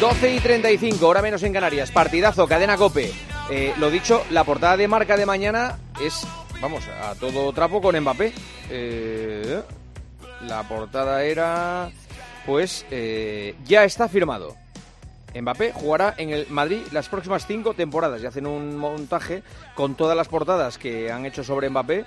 12 y 35, hora menos en Canarias. Partidazo, cadena Cope. Eh, lo dicho, la portada de marca de mañana es, vamos, a todo trapo con Mbappé. Eh, la portada era, pues, eh, ya está firmado. Mbappé jugará en el Madrid las próximas cinco temporadas y hacen un montaje con todas las portadas que han hecho sobre Mbappé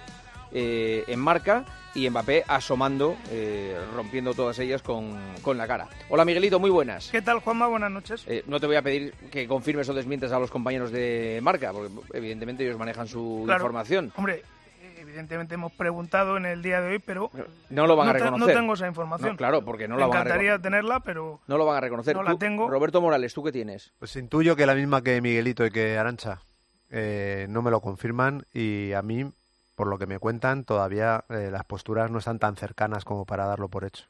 en marca y Mbappé asomando, eh, rompiendo todas ellas con, con, la cara. Hola Miguelito, muy buenas. ¿Qué tal Juanma? Buenas noches. Eh, no te voy a pedir que confirmes o desmientes a los compañeros de marca, porque evidentemente ellos manejan su Claro. información. Hombre, evidentemente hemos preguntado en el día de hoy, pero No lo van a te- reconocer. no tengo esa información. No, claro, porque no Me la van a encantaría reconocer. tenerla, pero No lo van a reconocer. No la tengo. Roberto Morales, ¿tú qué tienes? Pues intuyo que la misma que Miguelito y que Arancha eh, no me lo confirman y a mí, por lo que me cuentan, todavía eh, las posturas no están tan cercanas como para darlo por hecho.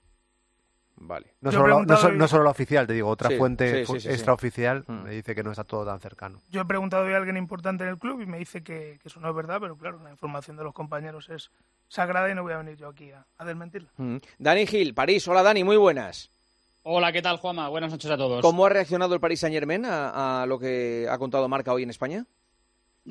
Vale. No Yo he solo, no, preguntado so- y- no solo la oficial, te digo, otra Sí, fuente sí, sí, extraoficial Mm. me dice que no está todo tan cercano. yo he preguntado hoy a alguien importante en el club y me dice que, que eso no es verdad, pero claro, la información de los compañeros es sagrada y no voy a venir yo aquí a, a desmentirla. Mm. Dani Gil, París. Hola Dani, muy buenas. Hola, ¿qué tal, Juanma? Buenas noches a todos. ¿Cómo ha reaccionado el Paris Saint Germain a, a lo que ha contado Marca hoy en España?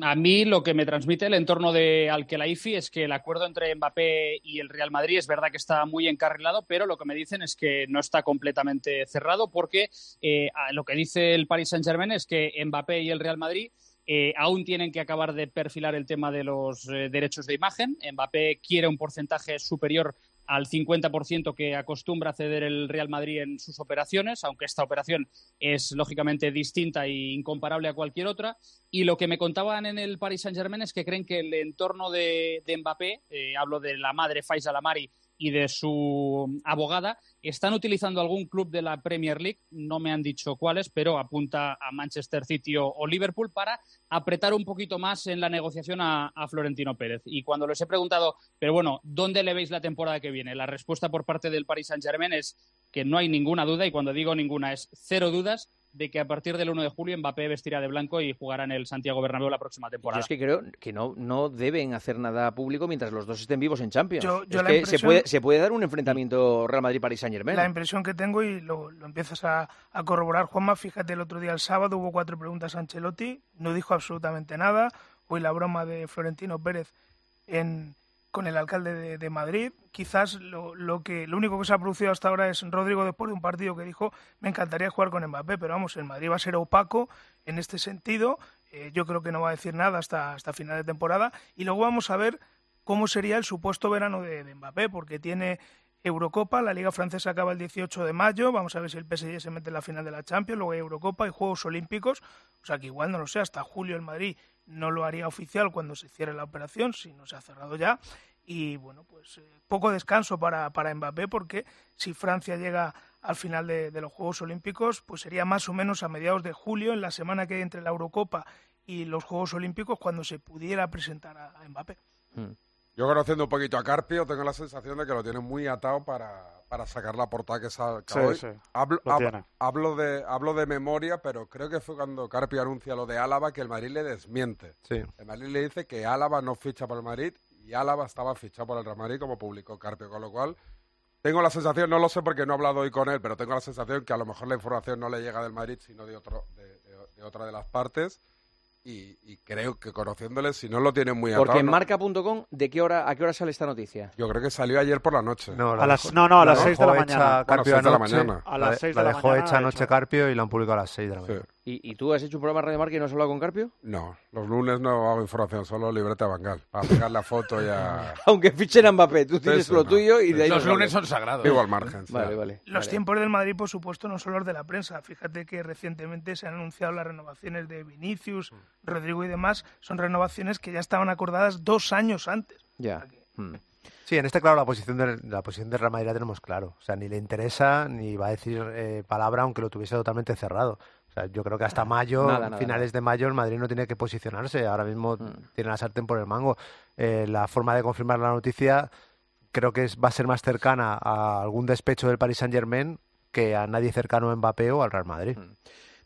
A mí lo que me transmite el entorno de Alkelaifi es que el acuerdo entre Mbappé y el Real Madrid es verdad que está muy encarrilado, pero lo que me dicen es que no está completamente cerrado porque eh, lo que dice el Paris Saint-Germain es que Mbappé y el Real Madrid eh, aún tienen que acabar de perfilar el tema de los eh, derechos de imagen. Mbappé quiere un porcentaje superior al 50% que acostumbra ceder el Real Madrid en sus operaciones, aunque esta operación es lógicamente distinta e incomparable a cualquier otra. Y lo que me contaban en el Paris Saint-Germain es que creen que el entorno de, de Mbappé, eh, hablo de la madre Faisal Amari y de su abogada, están utilizando algún club de la Premier League, no me han dicho cuáles, pero apunta a Manchester City o, Liverpool para apretar un poquito más en la negociación a, a Florentino Pérez. Y cuando les he preguntado, pero bueno, ¿dónde le veis la temporada que viene? La respuesta por parte del Paris Saint-Germain es que no hay ninguna duda, y cuando digo ninguna es cero dudas, de que a partir del 1 de julio Mbappé vestirá de blanco y jugará en el Santiago Bernabéu la próxima Yo temporada. es que creo que no, no deben hacer nada público mientras los dos estén vivos en Champions. Yo- yo es la que se, impresión- puede, se puede dar un enfrentamiento Real Madrid-Paris Saint-Germain. La impresión que tengo, y lo, lo empiezas a, a corroborar, Juanma, fíjate, el otro día, el sábado, hubo cuatro preguntas a Ancelotti, no dijo absolutamente nada. Hoy la broma de Florentino Pérez en, con el alcalde de, de Madrid. Quizás lo, lo, que, lo único que se ha producido hasta ahora es Rodrigo después de un partido que dijo, me encantaría jugar con Mbappé, pero vamos, el Madrid va a ser opaco en este sentido. Eh, yo creo que no va a decir nada hasta, hasta final de temporada. Y luego vamos a ver cómo sería el supuesto verano de, Mbappé, porque tiene Eurocopa, la Liga Francesa acaba el 18 de mayo, vamos a ver si el PSG se mete en la final de la Champions, luego hay Eurocopa y Juegos Olímpicos, o sea que igual no lo sé, hasta julio el Madrid no lo haría oficial cuando se cierre la operación, si no se ha cerrado ya, y bueno, pues eh, poco descanso para, para Mbappé, porque si Francia llega al final de, los Juegos Olímpicos, pues sería más o menos a mediados de julio, en la semana que hay entre la Eurocopa y los Juegos Olímpicos, cuando se pudiera presentar a, Mbappé. Hmm. Yo conociendo un poquito a Carpio, tengo la sensación de que lo tiene muy atado para, para sacar la portada que saca Sí, hoy. sí, hablo, hab- hablo, de, hablo de memoria, pero creo que fue cuando Carpio anuncia lo de Álava que el Madrid le desmiente. Sí. El Madrid le dice que Álava no ficha por el Madrid y Álava estaba fichado por el Real Madrid, como publicó Carpio, con lo cual tengo la sensación, no lo sé porque no he hablado hoy con él, pero tengo la sensación que a lo mejor la información no le llega del Madrid, sino de, otro, de, de- de otra de las partes. Y, y creo que conociéndole, si no lo tienen muy atado... Porque en ¿no? marca.com, ¿de qué hora, a qué hora sale esta noticia? Yo creo que salió ayer por la noche. No, la A las- dejó- no, no, a la las seis de la mañana. Carpio seis de la anoche, mañana. A la las de- seis la de la dejó mañana hecha ha anoche. Carpio y la han publicado a las 6 de la Sí. ¿Y, y tú has hecho un programa de Radio Marca y no has hablado con Carpio? No, los lunes no hago información, solo libreta Bangal. Para pegar la foto ya. Aunque fichen a Mbappé, tú tienes sí, lo no. tuyo y de ahí Los lunes son sagrados. Vivo al margen. sí. Vale, vale. Los vale. tiempos del Madrid, por supuesto, no son los de la prensa. Fíjate que recientemente se han anunciado las renovaciones de Vinicius, Rodrigo y demás. Son renovaciones que ya estaban acordadas dos años antes. Ya. Hmm. Sí, en este, claro, la posición de la posición de Real Madrid la tenemos claro. O sea, ni le interesa ni va a decir eh, palabra aunque lo tuviese totalmente cerrado. O sea, yo creo que hasta mayo, Nada, nada, finales de mayo, el Madrid no tiene que posicionarse. Ahora mismo Mm. tiene la sartén por el mango. Eh, la forma de confirmar la noticia creo que es, va a ser más cercana a algún despecho del Paris Saint Germain que a nadie cercano a Mbappé o al Real Madrid. Mm.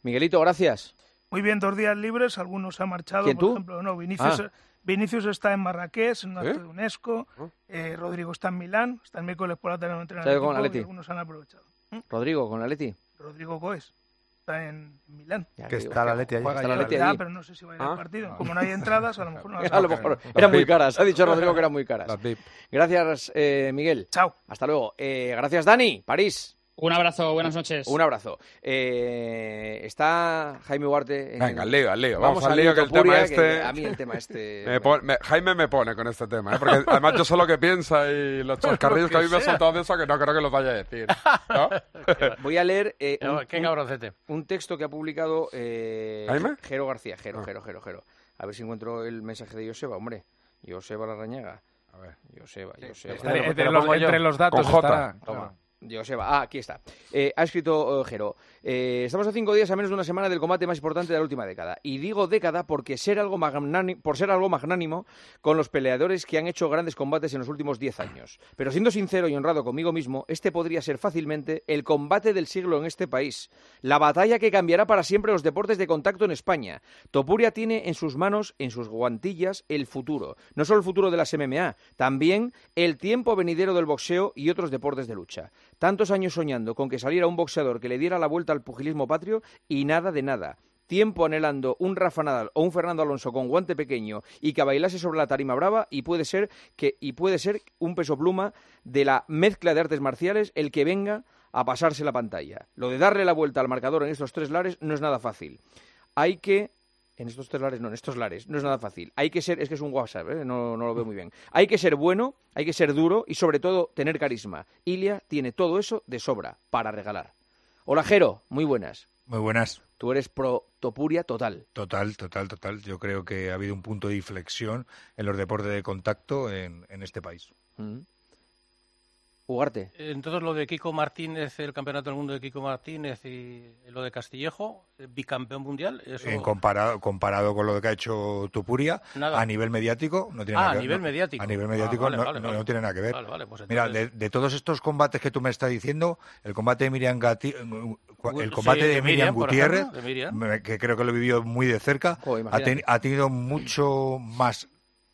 Miguelito, gracias. Muy bien, dos días libres, algunos han marchado. ¿Quién, por tú? ejemplo, no, Vinicius, Ah. Vinicius está en Marrakech, en un acto ¿Eh? de UNESCO. Eh, Rodrigo está en Milán. Hasta el miércoles por la tarde ha el Atleti. algunos han aprovechado. ¿Mm? Rodrigo, con Atleti. Rodrigo Goes está en Milán. Ya Que está es la Leti ahí. Está la. Leti pero no sé si va a ir Ah. al partido. Como no hay entradas, a lo mejor no las A lo mejor eran muy caras. Ha dicho Rodrigo que eran muy caras. Gracias, eh, Miguel. Chao. Hasta luego. Eh, gracias, Dani. París. Un abrazo, buenas noches. Un abrazo. Eh, está Jaime Huarte. en- Venga, al lío, al lío. Vamos, al lío que el tema este... a mí el tema este... Me pon- me- Jaime me pone con este tema, ¿eh? porque además yo sé lo que piensa y los chascarrillos que a mí me ha soltado de eso que no creo que los vaya a decir. ¿no? Voy a leer eh, No, un, Qué un- cabroncete. un texto que ha publicado eh, ¿Jaime? Jero García. Jero, Ah. Jero, Jero, Jero. A ver si encuentro el mensaje de Joseba, hombre. Joseba Larrañaga. A ver. Joseba, Joseba. Te lo- Entre, lo los, entre los datos Con J. estará. Toma. Joseba. Ah, aquí está. Eh, ha escrito eh, Jero. Eh, estamos a cinco días a menos de una semana del combate más importante de la última década. Y digo década porque ser algo magnánimo, por ser algo magnánimo con los peleadores que han hecho grandes combates en los últimos diez años. Pero siendo sincero y honrado conmigo mismo, este podría ser fácilmente el combate del siglo en este país. La batalla que cambiará para siempre los deportes de contacto en España. Topuria tiene en sus manos, en sus guantillas, el futuro. No solo el futuro de las MMA, también el tiempo venidero del boxeo y otros deportes de lucha. Tantos años soñando con que saliera un boxeador que le diera la vuelta al pugilismo patrio y nada de nada. Tiempo anhelando un Rafa Nadal o un Fernando Alonso con guante pequeño y que bailase sobre la tarima brava y puede ser que y puede ser un peso pluma de la mezcla de artes marciales el que venga a pasarse la pantalla. Lo de darle la vuelta al marcador en estos tres lares no es nada fácil. Hay que en estos tres lares, no, en estos lares, no es nada fácil. Hay que ser, es que es un WhatsApp, ¿eh? no, no lo veo muy bien. Hay que ser bueno, hay que ser duro y sobre todo tener carisma. Ilia tiene todo eso de sobra para regalar. Hola Jero, muy buenas. Muy buenas. Tú eres pro Topuria total. Total, total, total. Yo creo que ha habido un punto de inflexión en los deportes de contacto en, en este país. Mm. Entonces lo de Kiko Martínez, el campeonato del mundo de Kiko Martínez y lo de Castillejo, eh, bicampeón mundial, eso... En comparado, comparado con lo que ha hecho Tupuria, Nada. a nivel mediático, no tiene Ah, nada a que nivel no, mediático. A nivel Ah, mediático vale, no, vale, no- vale. no tiene nada que ver. Vale, vale, pues Mira, de, de todos estos combates que tú me estás diciendo, el combate de Miriam Gati- el Sí, combate de de Miriam Gutiérrez, ejemplo, de Miriam. me- que creo que lo vivió muy de cerca, ha, ten- ha tenido mucho más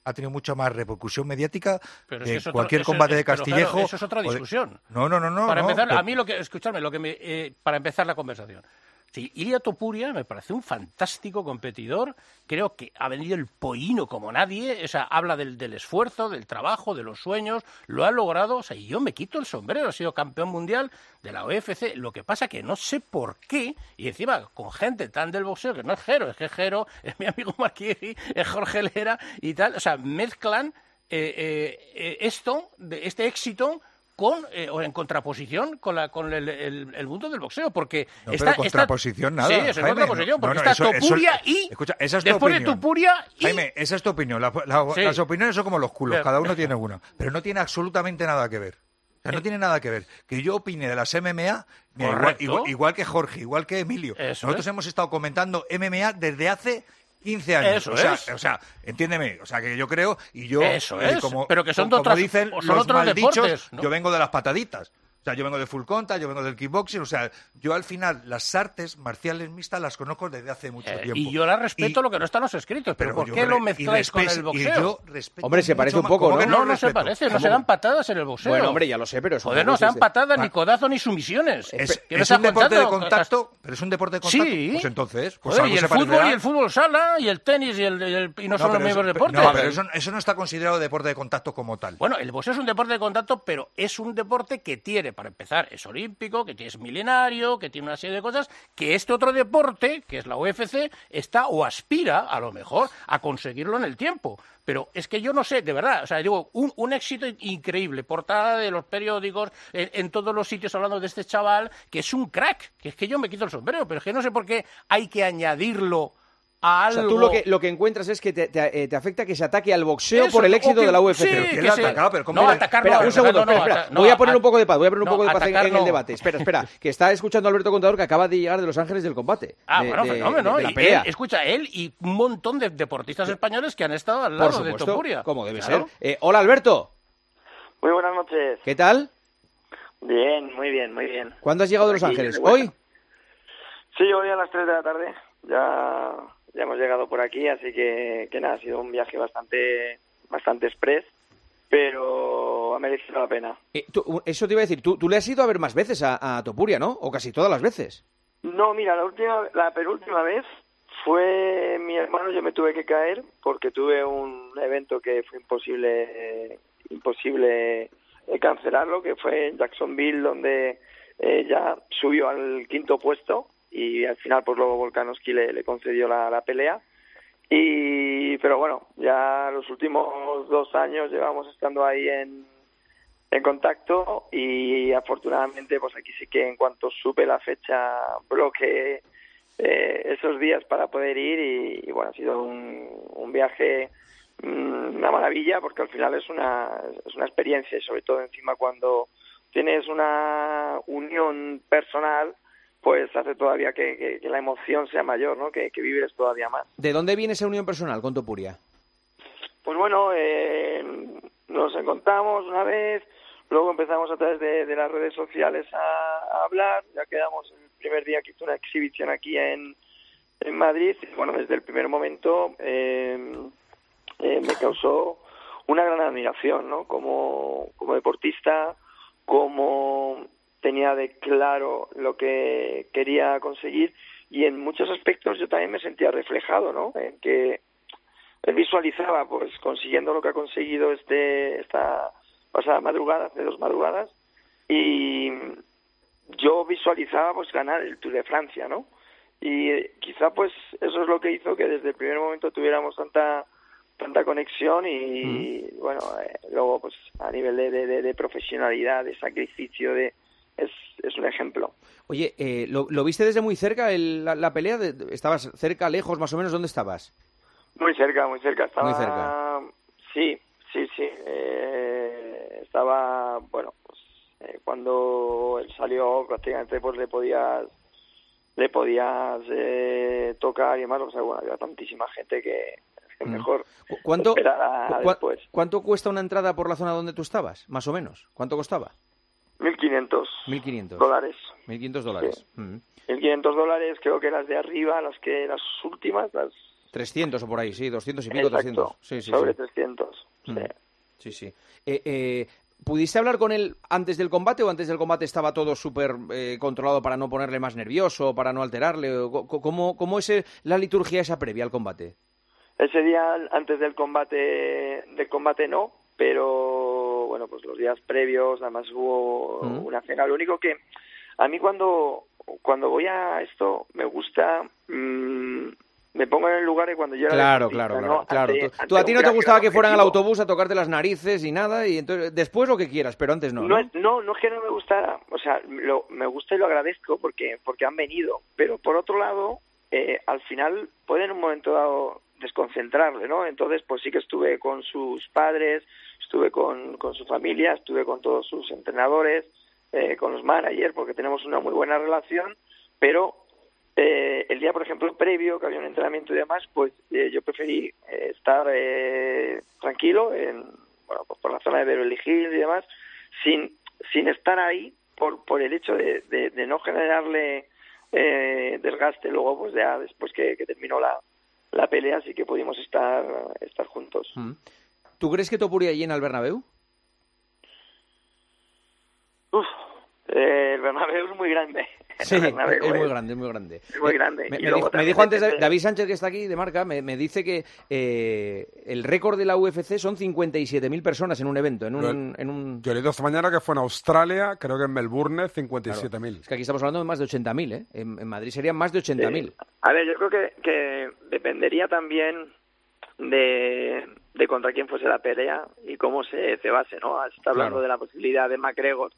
ha tenido mucha más repercusión mediática Pero es de que es cualquier combate de claro, Castillejo. eso es otra de- discusión. No, no, no, no. para no, empezar, pero- a mí lo que, escuchadme, lo que me, eh, para empezar la conversación. Sí, Ilia Topuria me parece un fantástico competidor. Creo que ha venido el pollino como nadie. O sea, habla del, del esfuerzo, del trabajo, de los sueños. Lo ha logrado. O sea, y yo me quito el sombrero. Ha sido campeón mundial de la UFC. Lo que pasa que no sé por qué. Y encima, con gente tan del boxeo, que no es Jero, es que Jero es mi amigo Marquieri, es Jorge Lera y tal. O sea, mezclan eh, eh, eh, esto, de, este éxito con eh, o en contraposición con la con el, el- el mundo del boxeo porque No, está pero está- contraposición nada. sí es contraposición porque no, está eso- eso- Topuria y Escucha, esa es tu después de opinión. Topuria y Jaime, esa es tu opinión. La- la- Sí. Las opiniones son como los culos, cada uno tiene una. Pero no tiene absolutamente nada que ver. O sea, no tiene nada que ver. Que yo opine de las MMA, igual, igual- igual que Jorge, igual que Emilio. Eso Nosotros es. hemos estado comentando MMA desde hace 15 años. Eso o, sea, es. o sea, entiéndeme. O sea, que yo creo, y yo, Eso eh, es, como, pero que son de como otras- dicen son los otros maldichos, deportes, ¿no? yo vengo de las pataditas. O sea, yo vengo de full contact, yo vengo del kickboxing, o sea, yo al final las artes marciales mixtas las conozco desde hace mucho Eh, tiempo. y yo la respeto Y- lo que no está en los escritos pero, ¿por yo qué lo mezcláis con el y boxeo yo respeto Hombre, se parece un poco, ¿cómo ¿no? que no, no se respeto? parece, no ¿Cómo? se dan patadas en el boxeo. Bueno, hombre, ya lo sé, pero eso Joder, no no se dan patadas, Pa- ni codazos, ni sumisiones. Es, ¿Qué me es un deporte de contacto, pero es un deporte de contacto. Sí. Pues entonces, pues Joder, algo y el se fútbol y el fútbol sala y el tenis y, el, y el- y no, son los pero mismos deportes. No, pero eso, eso no está considerado deporte de contacto como tal. Bueno, el boxeo es un deporte de contacto, pero es un deporte que tiene, para empezar, es olímpico, que es milenario, que tiene una serie de cosas, que este otro deporte, que es la UFC, está o aspira, a lo mejor, a conseguirlo en el tiempo. Pero es que yo no sé, de verdad, o sea, digo, un, un éxito increíble, portada de los periódicos, en, en todos los sitios hablando de este chaval, que es un crack, que es que yo me quito el sombrero, pero es que no sé por qué hay que añadirlo a O sea, algo... tú lo que, lo que encuentras es que te, te- eh, te afecta que se ataque al boxeo Eso, por el éxito que- de la UFC. sí, Pero que ¿quién le ha se- atacado? Pero ¿cómo no, atacarlo, Espera, un segundo, atacarlo, espera, no, espera. ata- voy a no, poner un poco de paz, voy a poner un no, poco de paz en- en, atacarlo- el debate. Espera, espera, que está escuchando a Alberto Contador que acaba de llegar de Los Ángeles del combate. Ah, de- bueno, de- fenómeno. de la pelea. él- escucha, él y un montón de deportistas españoles que han estado al lado Por de supuesto, Topuria. como debe Claro. ser. Eh, hola, Alberto. Muy buenas noches. ¿Qué tal? Bien, muy bien, muy bien. ¿Cuándo has llegado de Los Ángeles? de. ¿Hoy? Sí, hoy a las 3 de la tarde. Ya, ya hemos llegado por aquí, así que, que nada, ha sido un viaje bastante, bastante express, pero ha merecido la pena. Eh, tú- eso te iba a decir, tú, tú le has ido a ver más veces a, a Topuria, ¿no? O casi todas las veces. No, mira, la última, la penúltima vez fue mi hermano, yo me tuve que caer porque tuve un evento que fue imposible, eh, imposible eh, cancelarlo, que fue en Jacksonville, donde eh, ya subió al quinto puesto y al final pues luego Volkanovski le, concedió la, pelea. Y, pero bueno, ya los últimos dos años llevamos estando ahí en, en contacto y afortunadamente pues aquí sí que en cuanto supe la fecha bloqueé eh, esos días para poder ir y, bueno ha sido un, viaje mm, una maravilla porque al final es una es una experiencia sobre todo encima cuando tienes una unión personal pues hace todavía que, que- que la emoción sea mayor no que, que vives todavía más ¿De dónde viene esa unión personal con Topuria? pues bueno, eh, nos encontramos una vez, luego empezamos a través de, de las redes sociales a, a hablar, ya quedamos el primer día que hizo una exhibición aquí en, en Madrid, y bueno, desde el primer momento eh, eh, me causó una gran admiración, ¿no? Como, como deportista, como tenía de claro lo que quería conseguir y en muchos aspectos yo también me sentía reflejado, ¿no? En que él visualizaba pues consiguiendo lo que ha conseguido este esta pasada madrugada, hace dos madrugadas, y yo visualizaba pues ganar el Tour de Francia, ¿no? Y eh, quizá pues eso es lo que hizo que desde el primer momento tuviéramos tanta tanta conexión y bueno eh, luego pues a nivel de- de- de profesionalidad de sacrificio de es, es un ejemplo Oye, eh, ¿lo, lo viste desde muy cerca el- la, la pelea? De- ¿Estabas cerca, lejos, más o menos? ¿Dónde estabas? Muy cerca, muy cerca. Estaba, Muy cerca. Sí, sí, sí. eh, estaba, bueno, pues eh, cuando él salió prácticamente pues le podías le podías eh, tocar y demás. O sea, bueno, había tantísima gente que Mm. mejor ¿Cu- ¿Cuánto, esperar a cu- después. ¿Cuánto cuesta una entrada por la zona donde tú estabas? Más o menos. ¿Cuánto costaba? 1.500 1.500. dólares. 1.500 dólares. Mm. 1.500 dólares, creo que las de arriba, las que las últimas, las 300 o por ahí, sí, 200 y pico, Exacto, 300. Sí, sí, sobre sí. 300. sí. Mm. Sí, sí. Eh, eh, ¿Pudiste hablar con él antes del combate o antes del combate estaba todo súper eh, controlado para no ponerle más nervioso, para no alterarle? ¿Cómo, cómo es la liturgia esa previa al combate? Ese día antes del combate del combate no, pero bueno, pues los días previos además hubo Mm. una cena. Lo único que a mí cuando cuando voy a esto me gusta mm, me pongo en el lugar de cuando yo era Claro, claro, ¿no? claro. Ante- Tú- ante tú a ti no te gustaba que fueran al autobús a tocarte las narices y nada, y entonces después lo que quieras, pero antes no. No, ¿no? es- no, no es que no me gustara, o sea, lo- me gusta y lo agradezco porque porque han venido, pero por otro lado, eh, al final puede en un momento dado desconcentrarle, ¿no? Entonces, pues sí que estuve con sus padres, estuve con, con su familia, estuve con todos sus entrenadores, eh, con los managers, porque tenemos una muy buena relación, pero eh, el día, por ejemplo, previo, que había un entrenamiento y demás, pues eh, yo preferí eh, estar eh, tranquilo en, bueno, pues por la zona de Beverly Hills y demás, sin, sin estar ahí por, por el hecho de, de, no generarle eh, desgaste luego, pues ya después que, que terminó la, la pelea, sí que pudimos estar, estar juntos. Mm. ¿Tú crees que Topuria llena el Bernabéu? Uf, eh, el Bernabéu es muy grande. Sí, es muy grande, es muy grande. Es muy grande. Me, dijo, me también dijo antes depende- David Sánchez, que está aquí de marca, me, me dice que eh, el récord de la UFC son 57.000 personas en un evento, en un... En un... Yo leído esta mañana que fue en Australia, creo que en Melbourne, 57.000. Es que aquí estamos hablando de más de 80.000, ¿eh? En, en Madrid serían más de 80.000. A ver, yo creo que, que dependería también de, de contra quién fuese la pelea y cómo se cebase, ¿no? Se está hablando Claro. de la posibilidad de McGregor,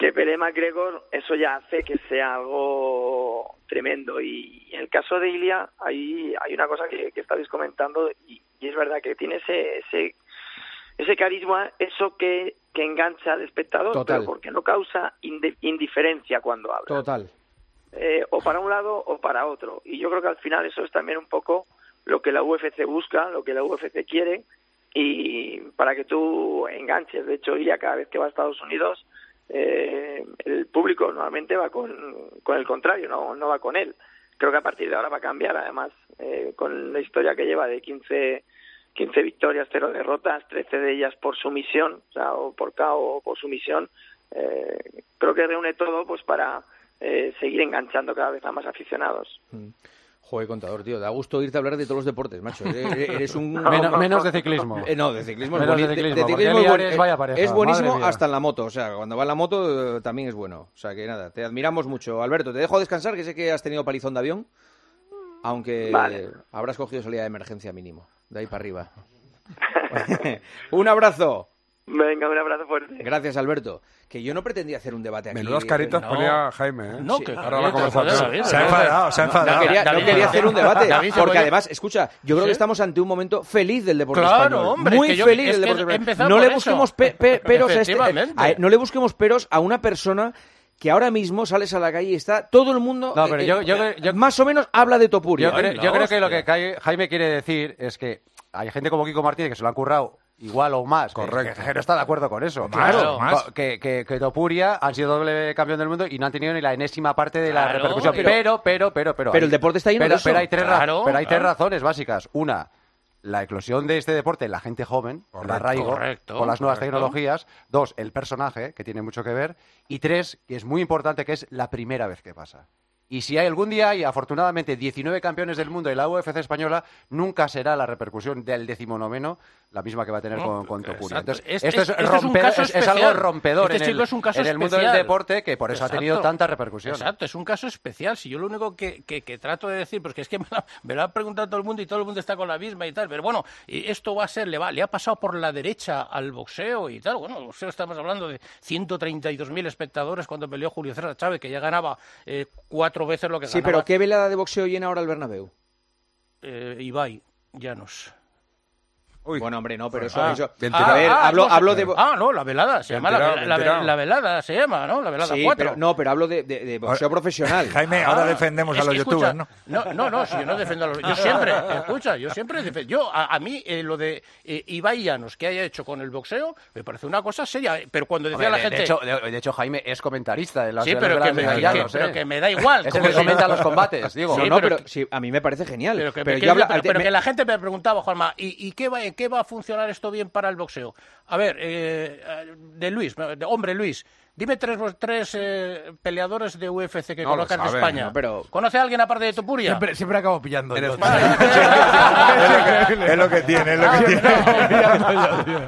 que pelee McGregor, eso ya hace que sea algo tremendo. Y en el caso de Ilia, hay, hay una cosa que, que estabais comentando, y, y es verdad que tiene ese, ese, ese carisma, eso que, que engancha al espectador, Total. pero porque no causa indi- indiferencia cuando habla. Total. Eh, o para un lado o para otro. Y yo creo que al final eso es también un poco lo que la UFC busca, lo que la UFC quiere, y para que tú enganches. De hecho, Ilia cada vez que va a Estados Unidos, eh, el público normalmente va con, con el contrario, no, no va con él. Creo que a partir de ahora va a cambiar, además, eh, con la historia que lleva de 15, 15 victorias, 0 derrotas, 13 de ellas por sumisión, o sea, o por KO o por sumisión. Eh, creo que reúne todo pues para eh, seguir enganchando cada vez a más aficionados. Joder, contador, tío, da gusto oírte hablar de todos los deportes, macho. Eres, eres un... Menos- menos de ciclismo. Eh, no, de ciclismo es Menos de ciclismo, porque ciclismo es, Eliares, buen- vaya pareja, es buenísimo hasta en la moto. O sea, cuando va en la moto eh, también es bueno. O sea, que nada, te admiramos mucho. Alberto, te dejo descansar, que sé que has tenido palizón de avión. Aunque Vale. habrás cogido salida de emergencia mínimo. De ahí para arriba. un abrazo. Venga, un abrazo fuerte. Gracias, Alberto. Que yo no pretendía hacer un debate aquí. Menudas caritas No. ponía Jaime, ¿eh? No, Sí. que Ahora la conversación. Se ha enfadado, se ha enfadado. No quería, no quería hacer un debate, porque además, escucha, yo creo que estamos ante un momento feliz del deporte Claro, español. hombre, Muy que yo- feliz del deporte español. No le busquemos pe- pe- peros a este, a- no le busquemos peros a una persona que ahora mismo sales a la calle y está todo el mundo No, pero eh, yo- eh, yo- yo- más o menos habla de Topuria. Yo, creo, yo creo que lo que Jaime quiere decir es que hay gente como Kiko Martínez que se lo han currado igual o más. Correcto. Que, no está de acuerdo con eso. Claro. más. Que, que, que Topuria han sido doble campeón del mundo y no han tenido ni la enésima parte de la Claro, repercusión. pero- Pero, pero, pero, pero. Pero hay- el deporte está lleno pero, de eso. Pero hay tres, Claro, pero hay tres razones básicas. Una, la eclosión de este deporte en la gente joven, el Correcto, arraigo, correcto, con las nuevas correcto. tecnologías. Dos, el personaje, que tiene mucho que ver. Y tres, que es muy importante, que es la primera vez que pasa. Y si hay algún día hay, afortunadamente, 19 campeones del mundo y la UFC española, nunca será la repercusión del decimonoveno la misma que va a tener con, con Topuria. exacto. Entonces, Este- esto es, este es romper- caso es- es algo rompedor Este en, chico el, es un caso en el mundo del deporte que por eso ha tenido Exacto. tanta repercusión. Exacto, es un caso especial. Si yo lo único que, que- que trato de decir, pues que es que me lo, me lo ha preguntado todo el mundo y todo el mundo está con la misma y tal. Pero bueno, y esto va a ser, le, va, le ha pasado por la derecha al boxeo y tal. Bueno, el boxeo estamos hablando de 132.000 espectadores cuando peleó Julio César Chávez, que ya ganaba eh, cuatro veces lo que Sí, ganaba pero ¿qué velada de boxeo llena ahora el Bernabéu? eh, Ibai Llanos. Uy. Bueno, hombre, no, pero eso... Ah, eso- a ver, ah, hablo, no, hablo sí. de... Ah, no, la velada, se llama la, velada, se llama, ¿no? La velada Sí, 4. pero, no, pero hablo de, de- de boxeo profesional. Jaime, Ah, ahora defendemos a los youtubers, ¿no? No, no, no, si yo no defiendo a los... Yo siempre, escucha, yo siempre defiendo... Yo, a, a mí, eh, lo de eh, Ibai Llanos que haya hecho con el boxeo, me parece una cosa seria, pero cuando decía Hombre, la gente... de hecho, de, de hecho, Jaime es comentarista de las sí, pero, que me, de que- Llanos, pero ¿eh? que me da igual. Es el que comenta los combates, digo. No, Sí, no, pero sí, a mí me parece genial. Pero que, pero yo pero- la gente me preguntaba, Juanma, ¿y, y qué, va, qué va a funcionar esto bien para el boxeo? A ver, eh, eh, de Luis, hombre Luis, dime tres, tres eh, peleadores de UFC que No lo conozcan de España. no, pero- ¿Conoce a alguien aparte de Topuria? Siempre, siempre acabo pillando. En yo, España. Es lo que tiene, es lo que tiene.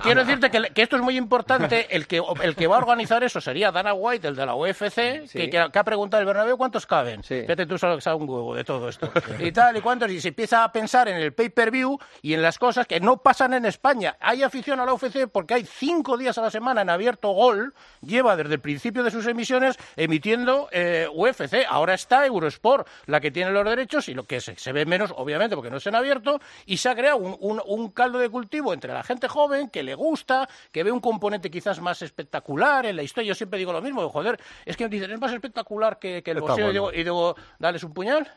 Quiero decirte que, que esto es muy importante. El que, el que va a organizar eso sería Dana White, el de la UFC, Sí. que, que ha- que ha preguntado el Bernabéu cuántos caben. Sí. Fíjate tú solo que sabe un huevo de todo esto. y tal y cuántos. Y se empieza a pensar en el pay-per-view y en las cosas que no pasan en España. Hay afición a la UFC porque hay cinco días a la semana en abierto Gol. Lleva desde el principio de sus emisiones emitiendo eh, UFC. Ahora está Eurosport, la que tiene los derechos y lo que se, se ve menos, obviamente, porque no es en abierto. Y se ha creado un, un- un caldo de cultivo entre la gente joven que le gusta, que ve un componente quizás más espectacular en la historia. Yo siempre digo lo mismo, joder, es que dicen, es más espectacular que, que el boxeo. Y, digo, y digo, dales un puñal.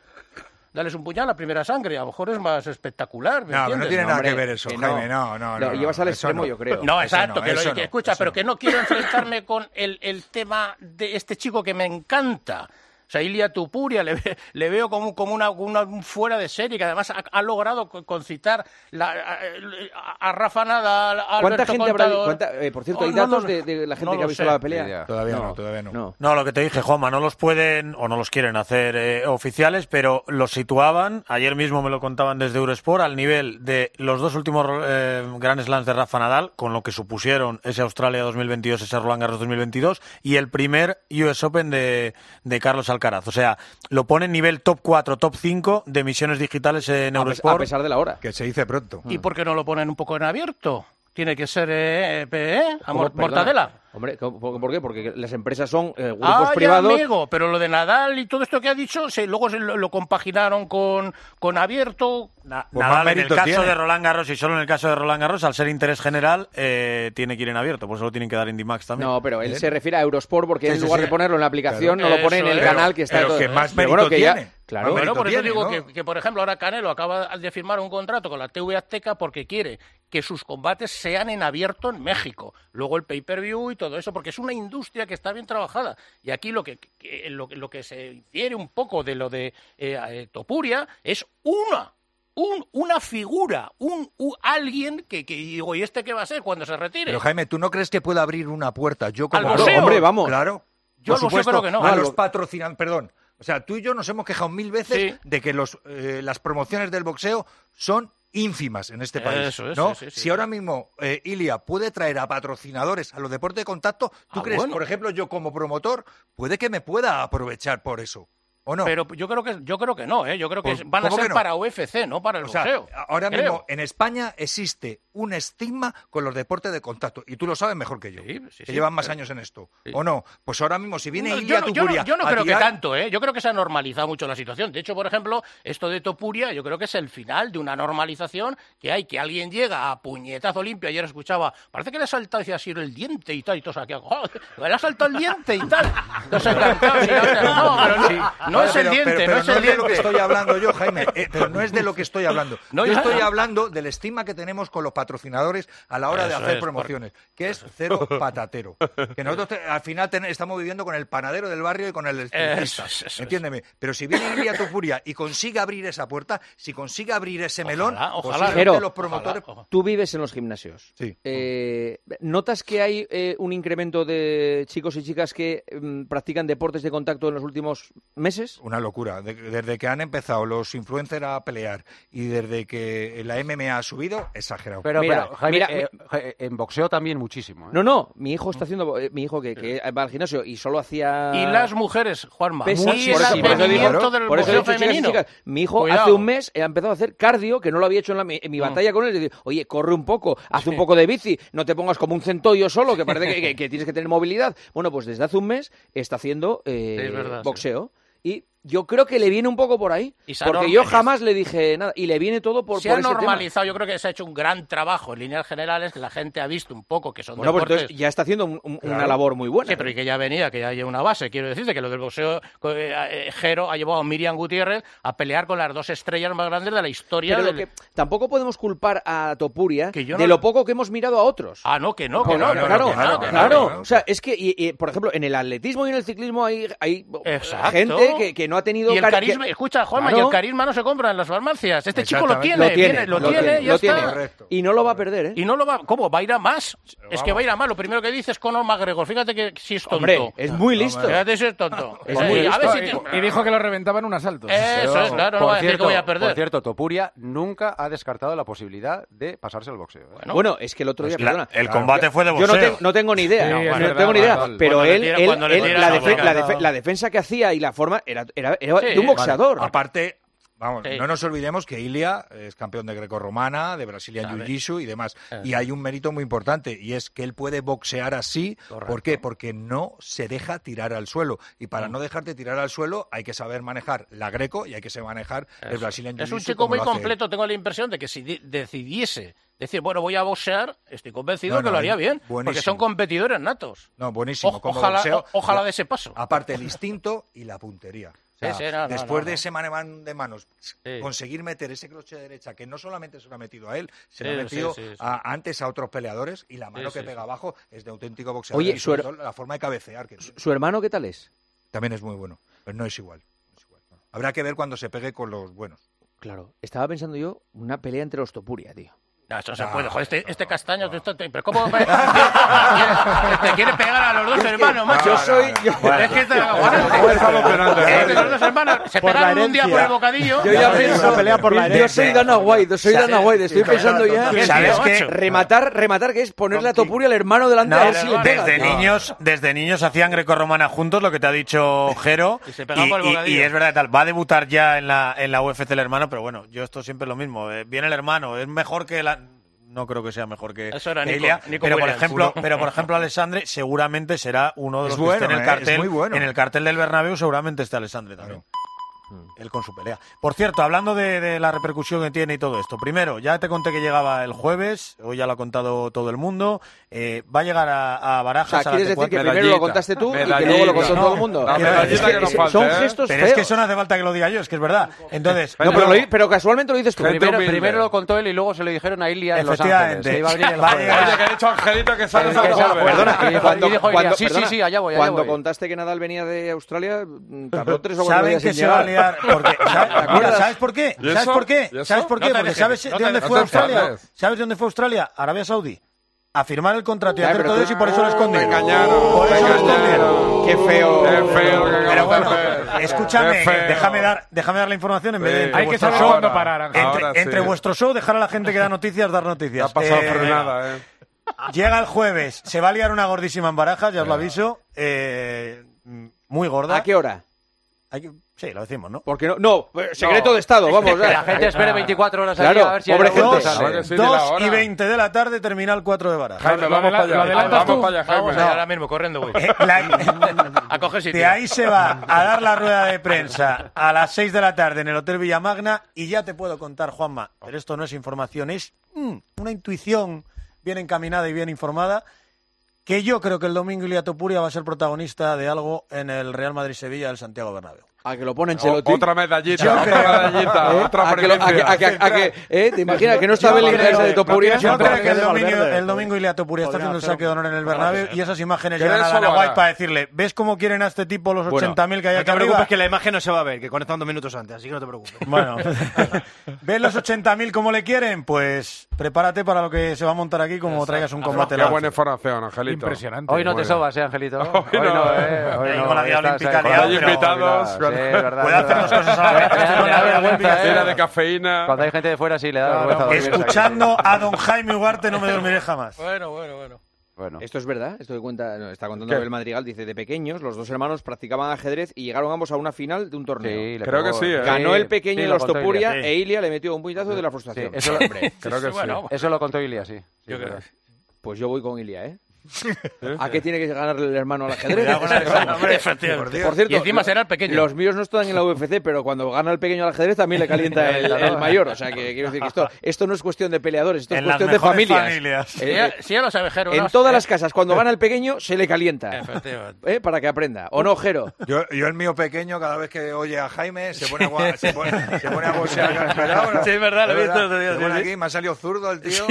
Dales un puñal a la primera sangre, a lo mejor es más espectacular. ¿me No, que no entiendes? tiene No, nada hombre, que ver eso, que no. Jaime. No, no, Lo no. llevas al extremo, no. yo creo. No, exacto, no, que, lo- que no, escucha, pero no. que no quiero enfrentarme con el, el tema de este chico que me encanta. Sea, Ilia Tupuria, le, le veo como, como una, una- un fuera de serie, que además ha, ha logrado co- concitar la- a, a- Rafa Nadal, a ¿Cuánta Alberto gente habrá... Contador. cuánta- eh, por cierto, Oh, ¿hay no, datos no, de, de la gente no que ha visto sé. la pelea? Todavía no, todavía no. no. No, lo que te dije, Juanma, no los pueden o no los quieren hacer eh, oficiales, pero los situaban, ayer mismo me lo contaban desde Eurosport, al nivel de los dos últimos eh, Grand Slams de Rafa Nadal, con lo que supusieron ese Australia 2022, ese Roland Garros 2022, y el primer US Open de, de Carlos Alcaraz. O sea, lo pone en nivel top 4, top 5 de emisiones digitales en Eurosport. a pesar de la hora. Que se dice pronto. ¿Y por qué no lo ponen un poco en abierto? Tiene que ser eh, eh, eh, ¿Cómo? amor- mortadela. Hombre, ¿cómo- ¿por qué? Porque las empresas son eh, grupos Ah, ya, privados. amigo, pero lo de Nadal y todo esto que ha dicho, se, luego se lo, lo compaginaron con, con abierto. Pues Nadal, en el caso de Roland Garros y solo en el caso de Roland Garros, al ser interés general, eh, tiene que ir en abierto, por eso lo tienen que dar Indimax también. No, pero él se refiere a Eurosport porque Sí, en sí, lugar sí. de ponerlo en la aplicación Claro. no lo pone en Eso el es. canal que está pero todo- que más Pero bueno, que ya- tiene. Claro. Bueno, por eso tiene, digo ¿no? que, que, por ejemplo, ahora Canelo acaba de firmar un contrato con la TV Azteca porque quiere que sus combates sean en abierto en México. Luego el pay-per-view y todo eso, porque es una industria que está bien trabajada. Y aquí lo que, que- lo, que- lo que se infiere un poco de lo de eh, eh, Topuria es una. Un, una figura, un, un- alguien que, que digo, ¿y este qué va a ser cuando se retire? Pero Jaime, ¿tú no crees que pueda abrir una puerta? Yo como Al museo. Hombre, vamos. Claro. Yo Por museo supuesto, creo que no. A los patrocinadores, perdón. O sea, tú y yo nos hemos quejado mil veces de que los, eh, las promociones del boxeo son ínfimas en este país. Eso ¿no? si ahora mismo eh, Ilia puede traer a patrocinadores a los deportes de contacto, ¿tú Ah, crees, bueno. por ejemplo, yo como promotor, puede que me pueda aprovechar por eso? ¿O no? Pero yo creo que yo creo que no, ¿eh? Yo creo que Pues, van a ¿cómo ser que no? para UFC, no para el O sea, boxeo. ahora Creo. mismo en España existe un estigma con los deportes de contacto y tú lo sabes mejor que yo, que sí, llevan más años en esto. ¿O no? Pues ahora mismo si viene No, Ilia yo, no- yo no- yo creo que tanto, ¿eh? Yo creo que se ha normalizado mucho la situación. De hecho, por ejemplo, esto de Topuria, yo creo que es el final de una normalización que hay, que alguien llega a puñetazo limpio. Ayer escuchaba, parece que le ha saltado así el diente y tal, y todo aquí, "Joder, le ha saltado el diente y tal. Entonces, encantado, y ahora, no, pero no, Sí. No es el pero- diente, pero- no es pero el de lo que diente. estoy hablando yo, Jaime. eh, pero no es de lo que estoy hablando. No, yo ya, estoy hablando del estigma que tenemos con los patrocinadores a la hora de hacer es, promociones, que es cero patatero. Que nosotros te- al final ten- estamos viviendo con el panadero del barrio y con el electricista. Entiéndeme. Pero si viene Ilia Tupuria y consigue abrir esa puerta, si consigue abrir ese melón, ojalá, posiblemente Jero, los promotores... Tú vives en los gimnasios. Sí. Eh, ¿Notas que hay eh, un incremento de chicos y chicas que mm, practican deportes de contacto en los últimos meses? Una locura. De- desde que han empezado los influencers a pelear y desde que la MMA ha subido, exagerado. Pero, Mira, pero, Jaime, mira, eh, eh, en boxeo también muchísimo. ¿eh? No, no, mi hijo está haciendo, eh, mi hijo que, que va al gimnasio y solo hacía... Y las mujeres, Juanma, pesas, muy por eso- por eso digo- advenimiento del por eso he boxeo dicho chicas y femenino. chicas. Mi hijo Cuidado. hace un mes ha empezado a hacer cardio, que no lo había hecho en, la- en mi batalla con él. Es decir, oye, corre un poco, haz un poco de bici, no te pongas como un centollo solo, que parece que, que- que tienes que tener movilidad. Bueno, pues desde hace un mes está haciendo eh, Sí, es verdad, sí. Boxeo. Yo creo que le viene un poco por ahí. Porque yo jamás le dije nada. Y le viene todo por, se por ha ese tema. normalizado, yo creo que se ha hecho un gran trabajo en líneas generales, que la gente ha visto un poco que son Bueno, pues deportes... entonces ya está haciendo un- un- una labor muy buena. Sí, pero y que ya venía, que ya hay una base. Quiero decirte que lo del boxeo, eh, eh, Jero ha llevado a Miriam Gutiérrez a pelear con las dos estrellas más grandes de la historia. Pero lo del- que tampoco podemos culpar a Topuria yo de lo poco que hemos mirado a otros. Ah, no, que no, que Pues no, claro, que no, que claro, que que. O sea, es que, y- y, por ejemplo, en el atletismo y en el ciclismo hay, hay Exacto. gente que, que no ha tenido... Y el cari- carisma, que- escucha, Juanma, y el carisma no se compra en las farmacias. Este chico lo tiene, viene, lo, tiene, ya lo está. tiene. Y no lo va a perder, ¿eh? Y no lo va, ¿cómo? ¿Va a ir a más? Es que va a ir a más. Lo primero que dice es Conor McGregor. Fíjate que si es tonto. Hombre, es muy listo. Fíjate si es tonto. Es Eh, muy a ver si listo. te- Y dijo que lo reventaba en un asalto. Eso es, claro, no por va a decir que cierto, voy a perder. Por cierto, Topuria nunca ha descartado la posibilidad de pasarse al boxeo. ¿eh? Bueno, es que el otro día, Pues la- perdona, el combate fue de Yo no, boxeo. tengo- no tengo ni idea, Sí, no, es no verdad, tengo ni idea, pero él, la, defensa que hacía y la forma era, era, era de un boxeador. Aparte, vamos, Sí. no nos olvidemos que Ilia es campeón de greco-romana, de Brazilian. Jiu-Jitsu y demás. Eso. Y hay un mérito muy importante y es que él puede boxear así. ¿Por qué? Porque no se deja tirar al suelo. Y para Mm. no dejarte tirar al suelo hay que saber manejar la greco y hay que saber manejar el Eso. Brazilian Es Jiu-Jitsu. un chico muy completo. Tengo la impresión de que si di- decidiese decir, bueno, voy a boxear, estoy convencido No, que lo haría es bien. Porque buenísimo. son competidores natos. No, buenísimo. O- como ojalá- boxeo, o- ojalá la- de ese paso. Aparte, el instinto y la puntería. O sea, Sí, sí, no, no, después no, de ese maneman de manos, conseguir meter ese croche derecha, que no solamente se lo ha metido a él, se lo ha metido sí, sí, sí. a- antes a otros peleadores, y la mano Sí, que sí, pega sí. abajo es de auténtico boxeador. Oye, y su sobre her- todo la forma de cabecear, que ¿Su hermano qué tal es? también es muy bueno, pero no es igual. no es igual. Habrá que ver cuando se pegue con los buenos. Claro, estaba pensando yo una pelea entre los Topuria, tío. No, eso no se No, puede. Joder, este, este castaño, que esto te- pero ¿cómo me- te quiere pegar a los dos hermanos, macho? yo soy- yo- Es que te- Bueno, estamos penando, Es ¿eh? los dos hermanos se Por la pegaron un día por el bocadillo. Yo ya pienso, yo soy Dana White, soy Dana White, estoy pensando ya, ¿Sabes ¿sabes qué? Rematar, rematar que es ponerle a Topuria al hermano delante No, si le pega. desde niños, desde niños hacían grecorromana juntos, lo que te ha dicho Jero. Y se pegaban por el bocadillo. y es verdad, tal. Va a debutar ya en la, en la UFC el hermano, pero bueno, yo esto siempre es lo mismo. eh, viene el hermano, es mejor que la. No creo que sea mejor que Eso era que Nico- Ilia, Nico pero por Williams. ejemplo, pero por ejemplo Alessandre seguramente será uno de Es los bueno, que esté en ¿eh? el Es cartel, muy bueno. en el cartel del Bernabéu seguramente esté Alessandre también. Él con su pelea. Por cierto, hablando de, de la repercusión que tiene y todo esto. Primero, ya te conté que llegaba el jueves, hoy ya lo ha contado todo el mundo. eh, va a llegar a, a O Barajas. sea, a la ¿quieres decir T4. que primero lo contaste tú y que luego lo contó todo el mundo? Medallita decir, que nos es- falta, son ¿eh? gestos Pero es que feos. eso no hace falta que lo diga yo, es que es verdad. Entonces, No, pero, lo pero casualmente lo dices tú. Primero, primero lo contó él y luego se lo dijeron a Ilia en Los Ángeles. Efectivamente. que iba a venir el a jueves. Oye, que ha dicho Angelito que Que a los jueves. perdona, cuando, dijo cuando- sí, sí, perdona, sí, allá voy, allá cuando voy. contaste que Nadal venía de Australia, mm, tardó tres o cuatro Saben días que en se va a llegar. Porque, ¿sabes, ¿Te acuerdas? ¿Sabes por qué? ¿Y ¿Sabes por qué? ¿Sabes por qué? No Porque ¿sabes no de dónde fue Australia? ¿Sabes de dónde fue Australia? Arabia Saudí. A firmar el contrato y hacer todo eso y por eso lo escondieron. Me engañaron, Por eso lo escondieron. Qué feo. Qué feo Pero bueno, escúchame, déjame dar, déjame dar la información en vez de Hay que vuestro saber show- cuándo parar. Entre, Ahora sí. entre vuestro show, dejar a la gente que da noticias, dar noticias. ha pasado Eh, frenada, ¿eh? Llega el jueves, se va a liar una gordísima en barajas, ya os lo aviso. eh, muy gorda. ¿A qué hora? Sí, lo decimos, ¿no? Porque no, no, eh, secreto de Estado, vamos. Que la gente espere 24 horas Claro, aquí a ver si pobre gente. sale. Ahora que sí, di la 2 hora. y 20 de la tarde, terminal 4 de barajas. Jaime, vamos para allá. Vamos tú. para allá, Vamos Jaime. allá ahora mismo, corriendo, güey. Eh, la- A coger sitio. de ahí se va a dar la rueda de prensa a las 6 de la tarde en el Hotel Villamagna y ya te puedo contar, Juanma, pero esto no es información, es mm, una intuición bien encaminada y bien informada, que yo creo que el domingo Ilia Topuria va a ser protagonista de algo en el Real Madrid-Sevilla del Santiago Bernabéu. A que lo ponen Chelotti. Otra medallita, Yo otra creo- medallita, ¿Eh? otra a que, lo- a que, primicia. a que, a que- ¿eh? ¿Te imaginas que no creo- inglés de Topuria? Yo creo que el Valverde. el domingo Ilia Topuria está haciendo el hacer saque de honor en el Bernabéu y esas imágenes ¿Crees llegan a Dana White para decirle, ¿ves cómo quieren a este tipo los Bueno, 80.000 que hay No aquí te arriba? preocupes que la imagen no se va a ver, que conectan dos minutos antes, así que no te preocupes. Bueno, ¿ves los 80.000 como le quieren? Pues prepárate para lo que se va a montar aquí como traigas un combate. Qué largo. buena información, Angelito. Impresionante. Hoy no te bien. sobas, ¿eh, Angelito? Hoy no. no, ¿eh? Hoy Ahí no. con la hoy olímpica liado, invitados, Sí, es verdad, Puede hacer dos cosas a la vez. ¿eh? Llena de cafeína. Cuando hay gente de fuera, sí, le da vergüenza. Escuchando a don Jaime Ugarte no me dormiré jamás. Bueno, bueno, bueno. Bueno. Esto es verdad, esto que cuenta, no, está contando ¿Qué? Abel Madrigal, dice, de pequeños, los dos hermanos practicaban ajedrez y llegaron ambos a una final de un torneo. Sí, Creo que sí, ¿eh? Ganó el pequeño Sí, en lo los Topuria Ilia, sí. e Ilia le metió un puñetazo de la frustración. Sí, eso lo- Hombre, Creo que sí. bueno. Eso lo contó Ilia, sí. Yo creo. pues yo voy con Ilia, ¿eh? ¿A qué tiene que ganar el hermano al ajedrez? Por cierto, Y encima será el pequeño. Los míos no están en la UFC, pero cuando gana el pequeño al ajedrez también le calienta el, el mayor. O sea, que quiero decir que esto, esto no es cuestión de peleadores, esto es En las cuestión de familias. familias. Si Eh, ya, eh, si ya los abejeros. en ¿no? todas Eh, las casas, cuando gana el pequeño, se le calienta. Efectivamente. ¿Eh? Para que aprenda. ¿O no, Jero? Yo, yo el mío pequeño, cada vez que oye a Jaime, se pone a, se pone, se pone a Sí, es verdad, lo he visto verdad. otro día, Se sí, pone sí. aquí, me ha salido zurdo el tío.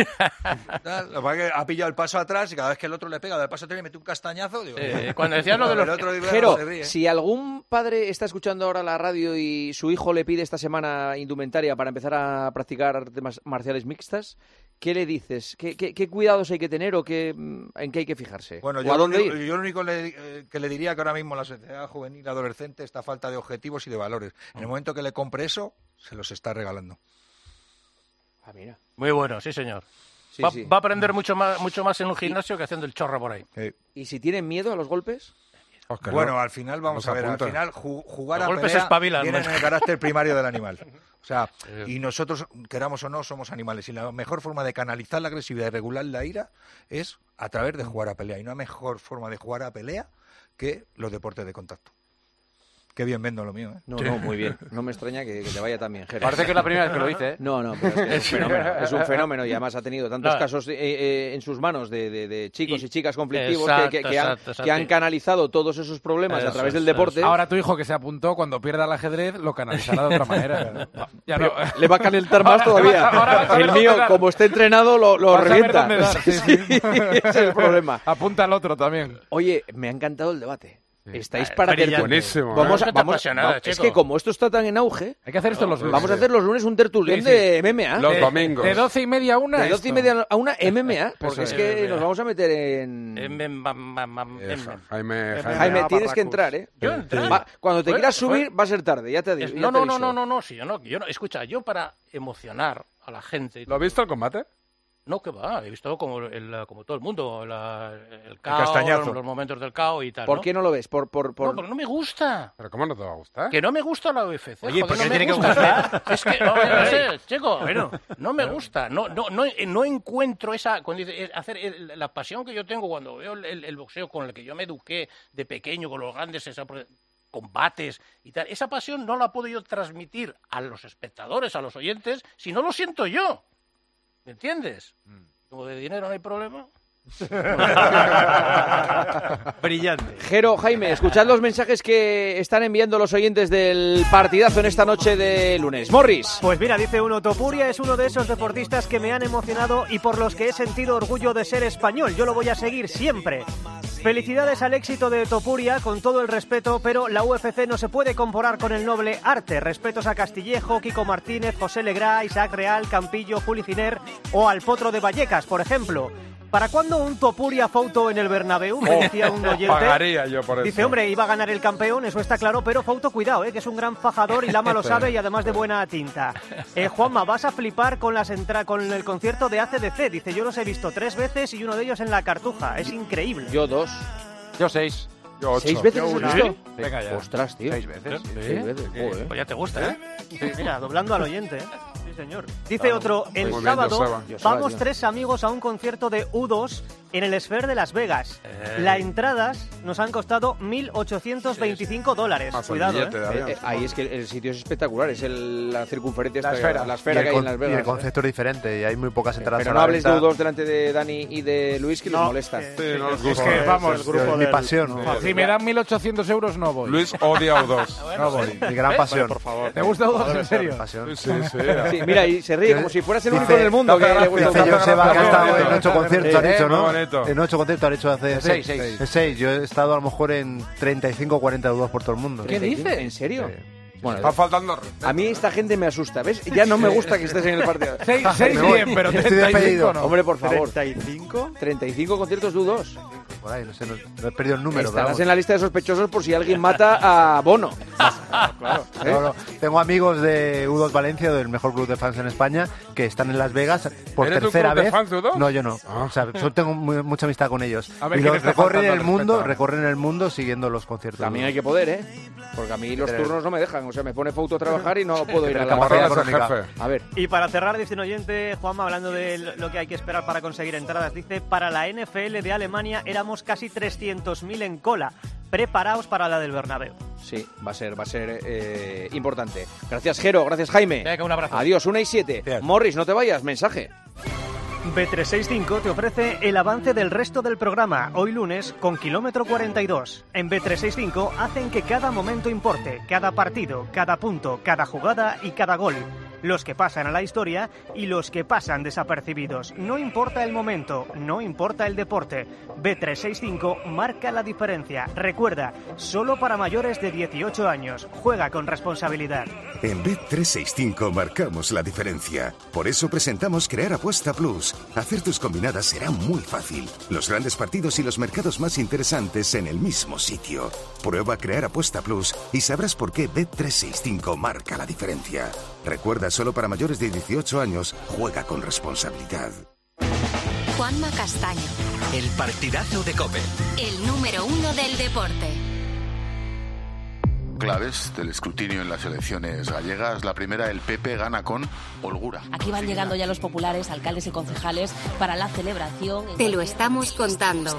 Tal, Lo que pasa es que ha pillado el paso atrás y cada vez que el otro le pega del paso atrás y mete un castañazo. Digo, Eh, cuando decías lo de los- otro se ríe. si algún padre está escuchando ahora la radio y su hijo le pide esta semana indumentaria para empezar a practicar artes marciales mixtas, ¿qué le dices? ¿Qué, qué- qué cuidados hay que tener o qué, mm, en qué hay que fijarse? Bueno, ¿O yo, a lo dónde único, ir? yo lo único le- eh, que le diría que ahora mismo la sociedad juvenil adolescente está falta de objetivos y de valores. En el momento que le compre eso, se los está regalando. Ah, mira. Muy bueno, sí, señor. Sí, va, sí. va a aprender mucho más, mucho más en un gimnasio que haciendo el chorro por ahí. ¿Y si tienen miedo a los golpes? Bueno, no. al final, vamos a ver, al final ju- jugar Los a golpes pelea espabilan, viene el carácter primario del animal. O sea, y nosotros, queramos o no, somos animales. Y la mejor forma de canalizar la agresividad y regular la ira es a través de jugar a pelea. Y no hay mejor forma de jugar a pelea que los deportes de contacto. Qué bien vendo lo mío, ¿eh? No, no, muy bien. No me extraña que, que te vaya también, Jero. Parece que es la primera vez que lo dice, ¿eh? No, no, pero es, que es un fenómeno. Es un fenómeno y además ha tenido tantos No. casos eh, eh, en sus manos de, de- de chicos y, Y- chicas conflictivos Exacto, que, que- que han, exacto, exacto. que han canalizado todos esos problemas a Eso través del deporte. Ahora tu hijo que se apuntó, cuando pierda el ajedrez, lo canalizará de otra manera. Ya no. Pero le va a calentar más todavía. Ahora el mío, como esté entrenado, lo, lo revienta. dónde dar, sí, sí. ese es el problema. Apunta al otro también. Oye, me ha encantado el debate. Estáis Ah, para brillante. tertulia. Buenísimo, Vamos ¿eh? a, vamos, va- es chico. que como esto está tan en auge, Hay que hacer esto los lunes. vamos a hacer los lunes un tertulión Sí, sí. de MMA. Los domingos. De doce y media a una. de 12 y esto. media a una MMA, porque es es. que nos vamos a meter en... Em, em, bam, bam, bam, em, Eso, em. Jaime, Jaime. Jaime, tienes que entrar, ¿eh? Yo entrar. Va, cuando te quieras subir, va a ser tarde, ya te digo. Es- no, no, no, no, no, no, sí, yo no, yo no, escucha, yo para emocionar a la gente, ¿Lo has visto el combate? No, que va, he visto como, el, como todo el mundo, la- el caos, los momentos del caos y tal. ¿Por ¿no? qué no lo ves? Por, por, por... No, porque no me gusta. ¿Pero cómo no te va a gustar? Que no me gusta la UFC. Oye, joder, ¿por qué no tiene que gusta. gustar? Es que, no, no sé, chico, Bueno. no me gusta. No, no, no, no encuentro esa... cuando dice, eh, hacer el- la pasión que yo tengo cuando veo el, el boxeo con el que yo me eduqué de pequeño, con los grandes esa- combates y tal. Esa pasión no la puedo yo transmitir a los espectadores, a los oyentes, si no lo siento yo. ¿Me entiendes? Como de dinero no hay problema. Brillante. Jero, Jaime, escuchad los mensajes que están enviando los oyentes del partidazo en esta noche de lunes. Morris. Pues mira, dice uno, Topuria es uno de esos deportistas que me han emocionado y por los que he sentido orgullo de ser español. Yo lo voy a seguir siempre. Felicidades al éxito de Topuria, con todo el respeto, pero la UFC no se puede comparar con el noble arte. Respetos a Castillejo, Kiko Martínez, José Legrá, Isaac Real, Campillo, Juli Ciner o al Potro de Vallecas, por ejemplo. ¿Para cuándo un Topuria Fauto en el Bernabéu? Me decía un oyente. Pagaría yo por eso. Dice, hombre, iba a ganar el campeón, eso está claro, pero Fauto, cuidado, eh, que es un gran fajador y Lama lo sabe y además de buena tinta. Eh, Juanma, vas a flipar con, las entra con el concierto de ACDC. Dice, yo los he visto tres veces y uno de ellos en la Cartuja. Es increíble. Yo dos. Yo seis. Yo ocho. ¿Seis veces Yo has una. visto? Venga ya. Ostras, tío. Seis veces. Sí, Seis veces, joder. Pues ya te gusta, ¿eh? Mira, doblando al oyente, ¿eh? Señor. Dice Claro. otro, el sábado vamos tres amigos a un concierto de U2 en el Sphere de Las Vegas. Eh. Las entradas nos han costado 1.825 dólares. Más el Cuidado, billete ¿eh? Eh, eh, ahí es que el sitio es espectacular, es el- la circunferencia, La esfera. la Y esfera que hay en Las y Vegas. el concepto es diferente y hay muy pocas entradas Pero no hables de venta. U2 delante de Dani y de Luis, que les No. molesta. Sí, no Es que, vamos, el grupo es mi del- pasión. No. Si me dan 1.800 euros, no voy. Luis odia a U2. no voy. Mi gran pasión. por favor. ¿Te gusta U2 en serio? Pasión. Sí, sí. Sí, mira, y se ríe como si fueras el único en el mundo que le gusta Dice U2. Joseba que ha estado en ocho Eh, conciertos, eh, dicho, ¿no? Bonito. En ocho conciertos han hecho hace Seis, seis. Eh, seis. Yo he estado a lo mejor en 35 o 40 dudas por todo el mundo. ¿Qué dices? ¿En serio? Bueno, Está faltando respeto. a mí esta gente me asusta, ¿ves? Ya no me gusta que estés en el partido. 6, 6 Me voy. bien, pero Estoy 35 despedido. no. Hombre, por favor. ¿35? 35 conciertos U2. Por ahí, no sé, no, no he perdido el número. Estarás vamos. en la lista de sospechosos por si alguien mata a Bono. Claro. No, no. Tengo amigos de U2 Valencia, del mejor club de fans en España, que están en Las Vegas por ¿Eres tercera club de vez. fans de U2? No, yo no. O sea, solo tengo muy- mucha amistad con ellos. A ver, y ¿quién los recorren el mundo, recorren el mundo siguiendo los conciertos. También U2. hay que poder, ¿eh? Porque a mí los turnos no me dejan. O sea, me pone foto a trabajar y no puedo ir a la. A ver, Y para cerrar, dice un oyente, Juanma, hablando de lo que hay que esperar para conseguir entradas, dice, para la NFL de Alemania éramos casi 300.000 en cola. Preparaos para la del Bernabéu. sí, va a ser, va a ser eh, importante. Gracias, Jero. Gracias, Jaime. Venga, un abrazo. Adiós, una y siete. Bien. Morris, no te vayas. Mensaje. B365 te ofrece el avance del resto del programa, hoy lunes, con kilómetro 42. En B365 hacen que cada momento importe, cada partido, cada punto, cada jugada y cada gol. Los que pasan a la historia y los que pasan desapercibidos. No importa el momento, no importa el deporte. B365 marca la diferencia. Recuerda, solo para mayores de 18 años. Juega con responsabilidad. En Bet365 marcamos la diferencia. Por eso presentamos Crear Apuesta Plus. Hacer tus combinadas será muy fácil. Los grandes partidos y los mercados más interesantes en el mismo sitio. Prueba Crear Apuesta Plus y sabrás por qué Bet365 marca la diferencia. Recuerda, solo para mayores de 18 años, juega con responsabilidad. Juanma Castaño, El partidazo de Cope. el número uno del deporte. Claves del escrutinio en las elecciones gallegas. La primera, el PP gana con holgura. Aquí van llegando ya los populares, alcaldes y concejales para la celebración. Te lo estamos contando.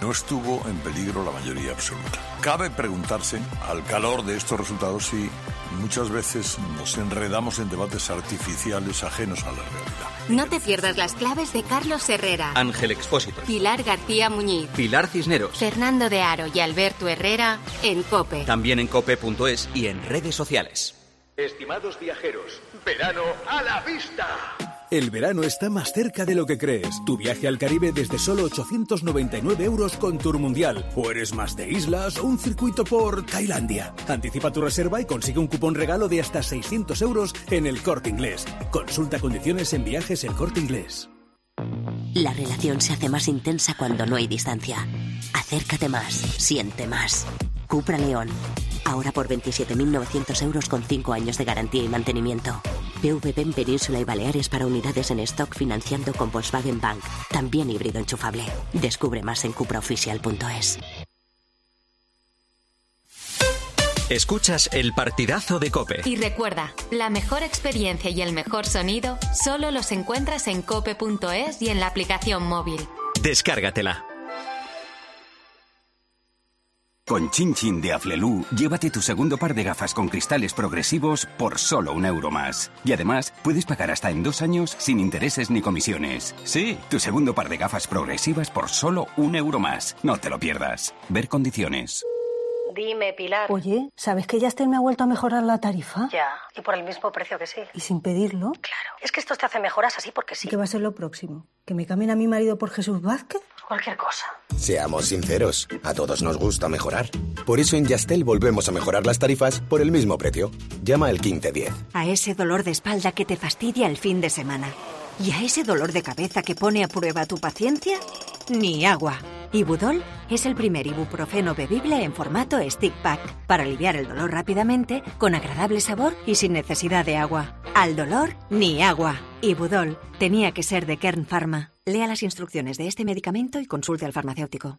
No estuvo en peligro la mayoría absoluta. Cabe preguntarse, al calor de estos resultados, si muchas veces nos enredamos en debates artificiales ajenos a la realidad. No te pierdas las claves de Carlos Herrera, Ángel Expósito. Pilar García Muñiz, Pilar Cisneros. Fernando de Aro y Alberto Herrera en COPE. También en cope.es y en redes sociales. Estimados viajeros, verano a la vista. El verano está más cerca de lo que crees. Tu viaje al Caribe desde solo 899 euros con Tour Mundial. O eres más de islas o un circuito por Tailandia. Anticipa tu reserva y consigue un cupón regalo de hasta 600 euros en el Corte Inglés. Consulta condiciones en viajes El Corte Inglés. La relación se hace más intensa cuando no hay distancia. Acércate más, siente más. Cupra León. Ahora por 27.900 euros con 5 años de garantía y mantenimiento. PVP en Península y Baleares para unidades en stock financiando con Volkswagen Bank. También híbrido enchufable. Descubre más en cupraoficial.es. Escuchas el partidazo de Cope. Y recuerda, la mejor experiencia y el mejor sonido solo los encuentras en cope.es y en la aplicación móvil. Descárgatela. Con Chin Chin de Aflelu, llévate tu segundo par de gafas con cristales progresivos por solo un euro más. Y además, puedes pagar hasta en dos años sin intereses ni comisiones. Sí, tu segundo par de gafas progresivas por solo un euro más. No te lo pierdas. Ver condiciones. Dime, Pilar. Oye, ¿sabes que Yastel me ha vuelto a mejorar la tarifa? Ya, y por el mismo precio que sí. ¿Y sin pedirlo? Claro, es que esto te hace mejoras así porque sí. ¿Qué va a ser lo próximo? ¿Que me cambien a mi marido por Jesús Vázquez? Cualquier cosa. Seamos sinceros, a todos nos gusta mejorar. Por eso en Yastel volvemos a mejorar las tarifas por el mismo precio. Llama al 1510. A ese dolor de espalda que te fastidia el fin de semana. ¿Y a ese dolor de cabeza que pone a prueba tu paciencia? Ni agua. Ibudol es el primer ibuprofeno bebible en formato stick pack para aliviar el dolor rápidamente, con agradable sabor y sin necesidad de agua. Al dolor, ni agua. Ibudol tenía que ser de Kern Pharma. Lea las instrucciones de este medicamento y consulte al farmacéutico.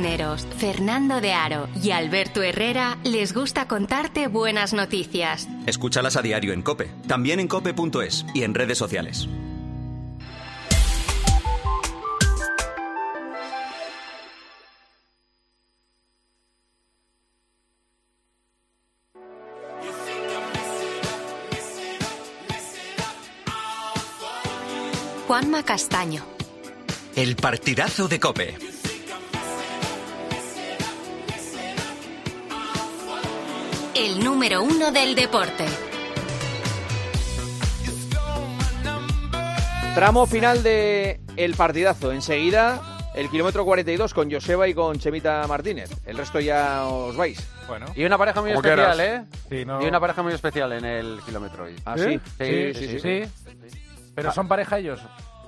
Cisneros, Fernando de Aro y Alberto Herrera les gusta contarte buenas noticias. Escúchalas a diario en Cope, también en cope.es y en redes sociales. Juanma Castaño. El partidazo de Cope. El número uno del deporte. Tramo final de el partidazo. Enseguida el kilómetro 42 con Joseba y con Chemita Martínez. El resto ya os vais. Bueno. Y una pareja muy Como especial, quieras. ¿eh? Sí, no- Y una pareja muy especial en el kilómetro hoy. ¿Ah, sí? Sí, Sí, sí, sí, sí. Pero son pareja ellos.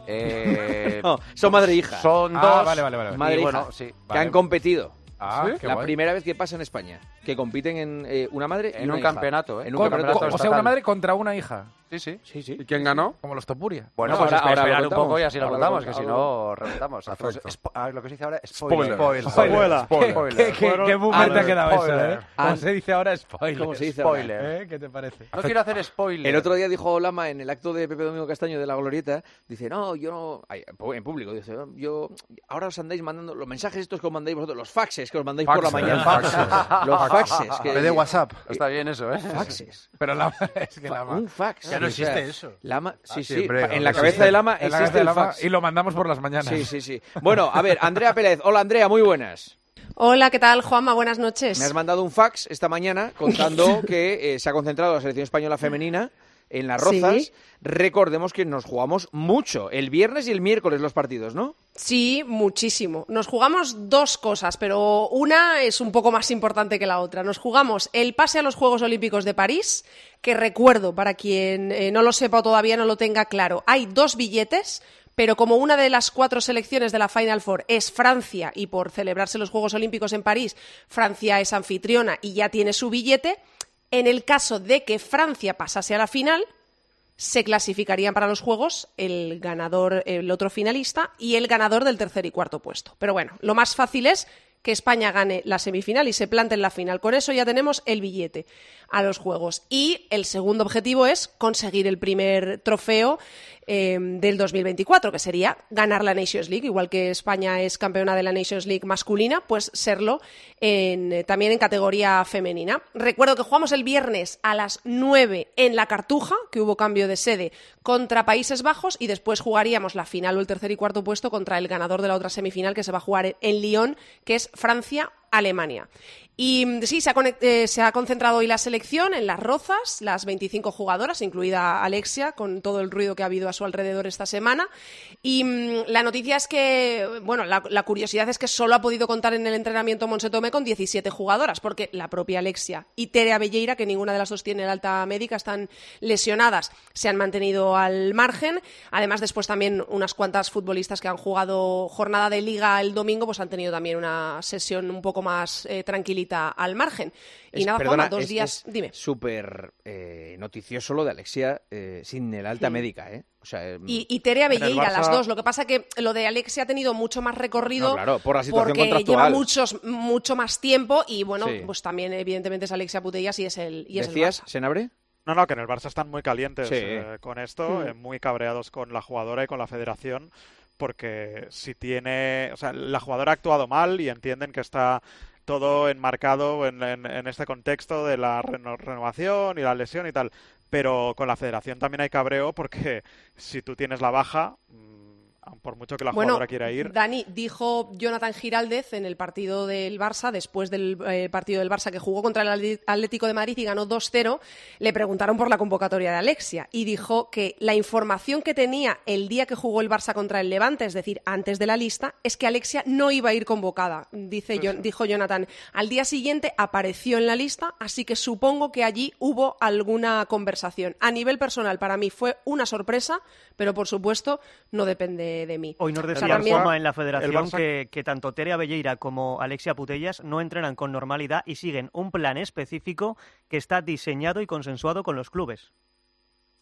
Eh, No, son madre e hija. Son Ah, dos. vale, vale, vale. Madre Y e bueno, hija, sí. que Vale. han competido. Ah, La guay. primera vez que pasa en España. Que compiten en eh, una madre y En una un hija. campeonato, ¿eh? En un Con- campeonato con- o sea, estatal. una madre contra una hija. Sí, sí. Sí, sí. ¿Y quién ganó? Como los Topuria. Bueno, No, pues ahora- espera- ahora lo un poco y así lo contamos, que si no reventamos. Lo que se dice ahora Spoiler. spoiler. Spoiler. Spoiler. ¿Qué, qué, qué boomer te ha quedado eso, Spoiler. eh? Como se dice ahora, spoiler. ¿Cómo se dice ahora? Spoiler. ¿Eh? ¿Qué te parece? No quiero hacer spoiler. El otro día dijo Lama en el acto de Pepe Domingo Castaño de la Glorieta, dice, no, yo no, ay, en público, dice, yo, ahora os andáis mandando los mensajes estos que os mandáis vosotros, los faxes que os mandáis por la mañana. faxes. Los faxes. Que, En vez de WhatsApp. Está bien eso, ¿eh? Faxes. Pero la, es que Un fax. No sea, existe eso. Lama, sí, Ah, sí, siempre, en la cabeza de Lama la existe el fax. y lo mandamos por las mañanas. Sí, sí, sí. Bueno, a ver, Andrea Pérez. Hola, Andrea, muy buenas. Hola, ¿qué tal, Juanma? Buenas noches. Me has mandado un fax esta mañana contando que eh, se ha concentrado la selección española femenina en las rozas. Sí. Recordemos que nos jugamos mucho, el viernes y el miércoles los partidos, ¿no? Sí, muchísimo. Nos jugamos dos cosas, pero una es un poco más importante que la otra. Nos jugamos el pase a los Juegos Olímpicos de París, que recuerdo, para quien eh, no lo sepa o todavía no lo tenga claro, hay dos billetes, pero como una de las cuatro selecciones de la Final Four es Francia y por celebrarse los Juegos Olímpicos en París, Francia es anfitriona y ya tiene su billete, en el caso de que Francia pasase a la final, se clasificarían para los Juegos el ganador, el otro finalista y el ganador del tercer y cuarto puesto. Pero bueno, lo más fácil es que España gane la semifinal y se plante en la final. Con eso ya tenemos el billete a los Juegos. Y el segundo objetivo es conseguir el primer trofeo eh, del 2024, que sería ganar la Nations League. Igual que España es campeona de la Nations League masculina, pues serlo en, eh, también en categoría femenina. Recuerdo que jugamos el viernes a las 9 en la Cartuja, que hubo cambio de sede, contra Países Bajos y después jugaríamos la final o el tercer y cuarto puesto contra el ganador de la otra semifinal que se va a jugar en- en Lyon, que es Francia Alemania. Y mm, sí, se ha, eh, se ha concentrado hoy la selección en las rozas, las 25 jugadoras, incluida Alexia, con todo el ruido que ha habido a su alrededor esta semana. Y mm, la noticia es que, bueno, la, curiosidad es que solo ha podido contar en el entrenamiento Monse Tomé con 17 jugadoras, porque la propia Alexia y Tere Abelleira, que ninguna de las dos tiene el alta médica, están lesionadas, se han mantenido al margen. Además, después también unas cuantas futbolistas que han jugado jornada de liga el domingo, pues han tenido también una sesión un poco más eh, tranquilita al margen. Y Es- nada, perdona, Juanma, dos es- días. es Dime. Súper eh, noticioso lo de Alexia eh, sin el alta Sí. médica, ¿eh? O sea, eh, Y, y Tere Pero el Abelleira, Barça- las dos. Lo que pasa que lo de Alexia ha tenido mucho más recorrido No, claro, por la situación porque contractual. lleva muchos, mucho más tiempo y bueno, Sí. pues también evidentemente es Alexia Putellas y es el, y es el ¿Decías, Barça. Senabre? No, no, que en el Barça están muy calientes Sí. eh, con esto, Mm. eh, muy cabreados con la jugadora y con la federación, porque si tiene, o sea, la jugadora ha actuado mal y entienden que está todo enmarcado en, en- en este contexto de la reno- renovación y la lesión y tal, pero con la federación también hay cabreo porque si tú tienes la baja, mm, por mucho que la Bueno, jugadora quiera ir, Dani, dijo Jonathan Giraldez en el partido del Barça, después del eh, partido del Barça que jugó contra el Atlético de Madrid y ganó 2-0, le preguntaron por la convocatoria de Alexia y dijo que la información que tenía el día que jugó el Barça contra el Levante, es decir, antes de la lista, es que Alexia no iba a ir convocada, dice Jon- dijo Jonathan. Al día siguiente apareció en la lista, así que supongo que allí hubo alguna conversación. A nivel personal, para mí fue una sorpresa, pero por supuesto no depende de mí. Hoy nos O sea, decía también- Juanma en la federación Barça- que, que tanto Tere Abelleira como Alexia Putellas no entrenan con normalidad y siguen un plan específico que está diseñado y consensuado con los clubes.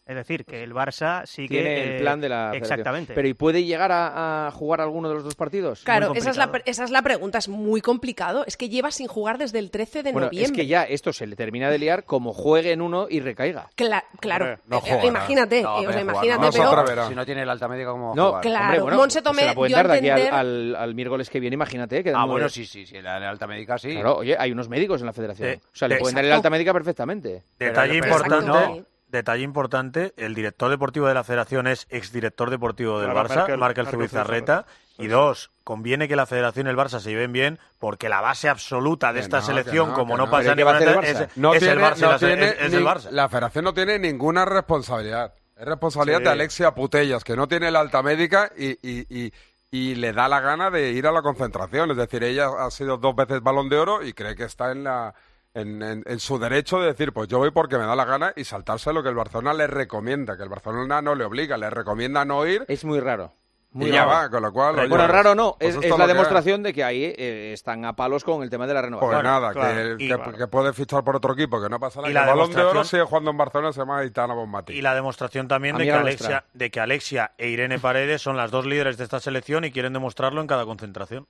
Es decir, que el Barça sigue... Tiene el eh, plan de la. Exactamente. Pero ¿y puede llegar a, a jugar alguno de los dos partidos? Claro, esa es, la, pre- esa es la pregunta, es muy complicado. Es que lleva sin jugar desde el 13 de Bueno, noviembre. es que ya esto se le termina de liar como juegue en uno y recaiga. Cla- claro, no Eh, imagínate, No, eh, o sea, imagínate, no. verá. Si no tiene el alta médica, ¿cómo va a No, jugar? Claro, hombre, bueno, Monse pues Tomé se la pueden dar de aquí al, al- al miércoles que viene, imagínate. Ah, quedando- bueno, sí, sí, sí, la, la alta médica sí. Claro, oye, hay unos médicos en la federación. O sea, le pueden dar el alta médica perfectamente. Detalle Pero- pero- importante. Detalle importante, el director deportivo de la federación es exdirector deportivo del Claro, Barça, Merkel- Markel Zubizarreta, y dos, conviene que la federación y el Barça se lleven bien, porque la base absoluta de Que esta no, selección, no, como no, no. pasa Pero ni ¿qué va a hacer el es, Barça? es No el Barça, no tiene es, es ni- el Barça. La federación no tiene ninguna responsabilidad. Es responsabilidad Sí. de Alexia Putellas, que no tiene la alta médica y, y- y- y le da la gana de ir a la concentración. Es decir, ella ha sido dos veces balón de oro y cree que está en la en, en- en su derecho de decir, pues yo voy porque me da la gana y saltarse lo que el Barcelona le recomienda, que el Barcelona no le obliga, le recomienda no ir. Es muy raro. Muy y ya raro. va, con lo cual... oye, bueno, raro no, pues es, la que demostración de que ahí eh, están a palos con el tema de la renovación. Pues nada, claro, que, y- que- claro. que puede fichar por otro equipo, que no pasa nada. Y la el balón de oro demostración- sigue jugando en Barcelona, se llama Aitana Bonmatí. Y la demostración también de que. Alexia, de que Alexia e Irene Paredes son las dos líderes de esta selección y quieren demostrarlo en cada concentración.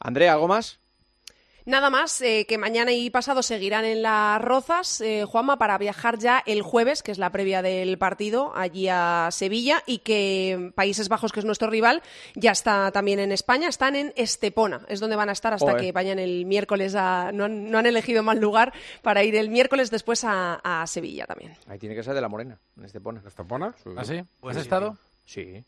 Andrea, ¿algo más? Nada más, eh, que mañana y pasado seguirán en las Rozas, eh, Juanma, para viajar ya el jueves, que es la previa del partido, allí a Sevilla, y que Países Bajos, que es nuestro rival, ya está también en España, están en Estepona, es donde van a estar hasta Joder. que vayan el miércoles a... No han, no han elegido mal lugar para ir el miércoles después a, a Sevilla también. Ahí tiene que ser de la Morena, en Estepona. ¿Estepona? ¿Ah, sí? ¿Has Sí, estado? Sí,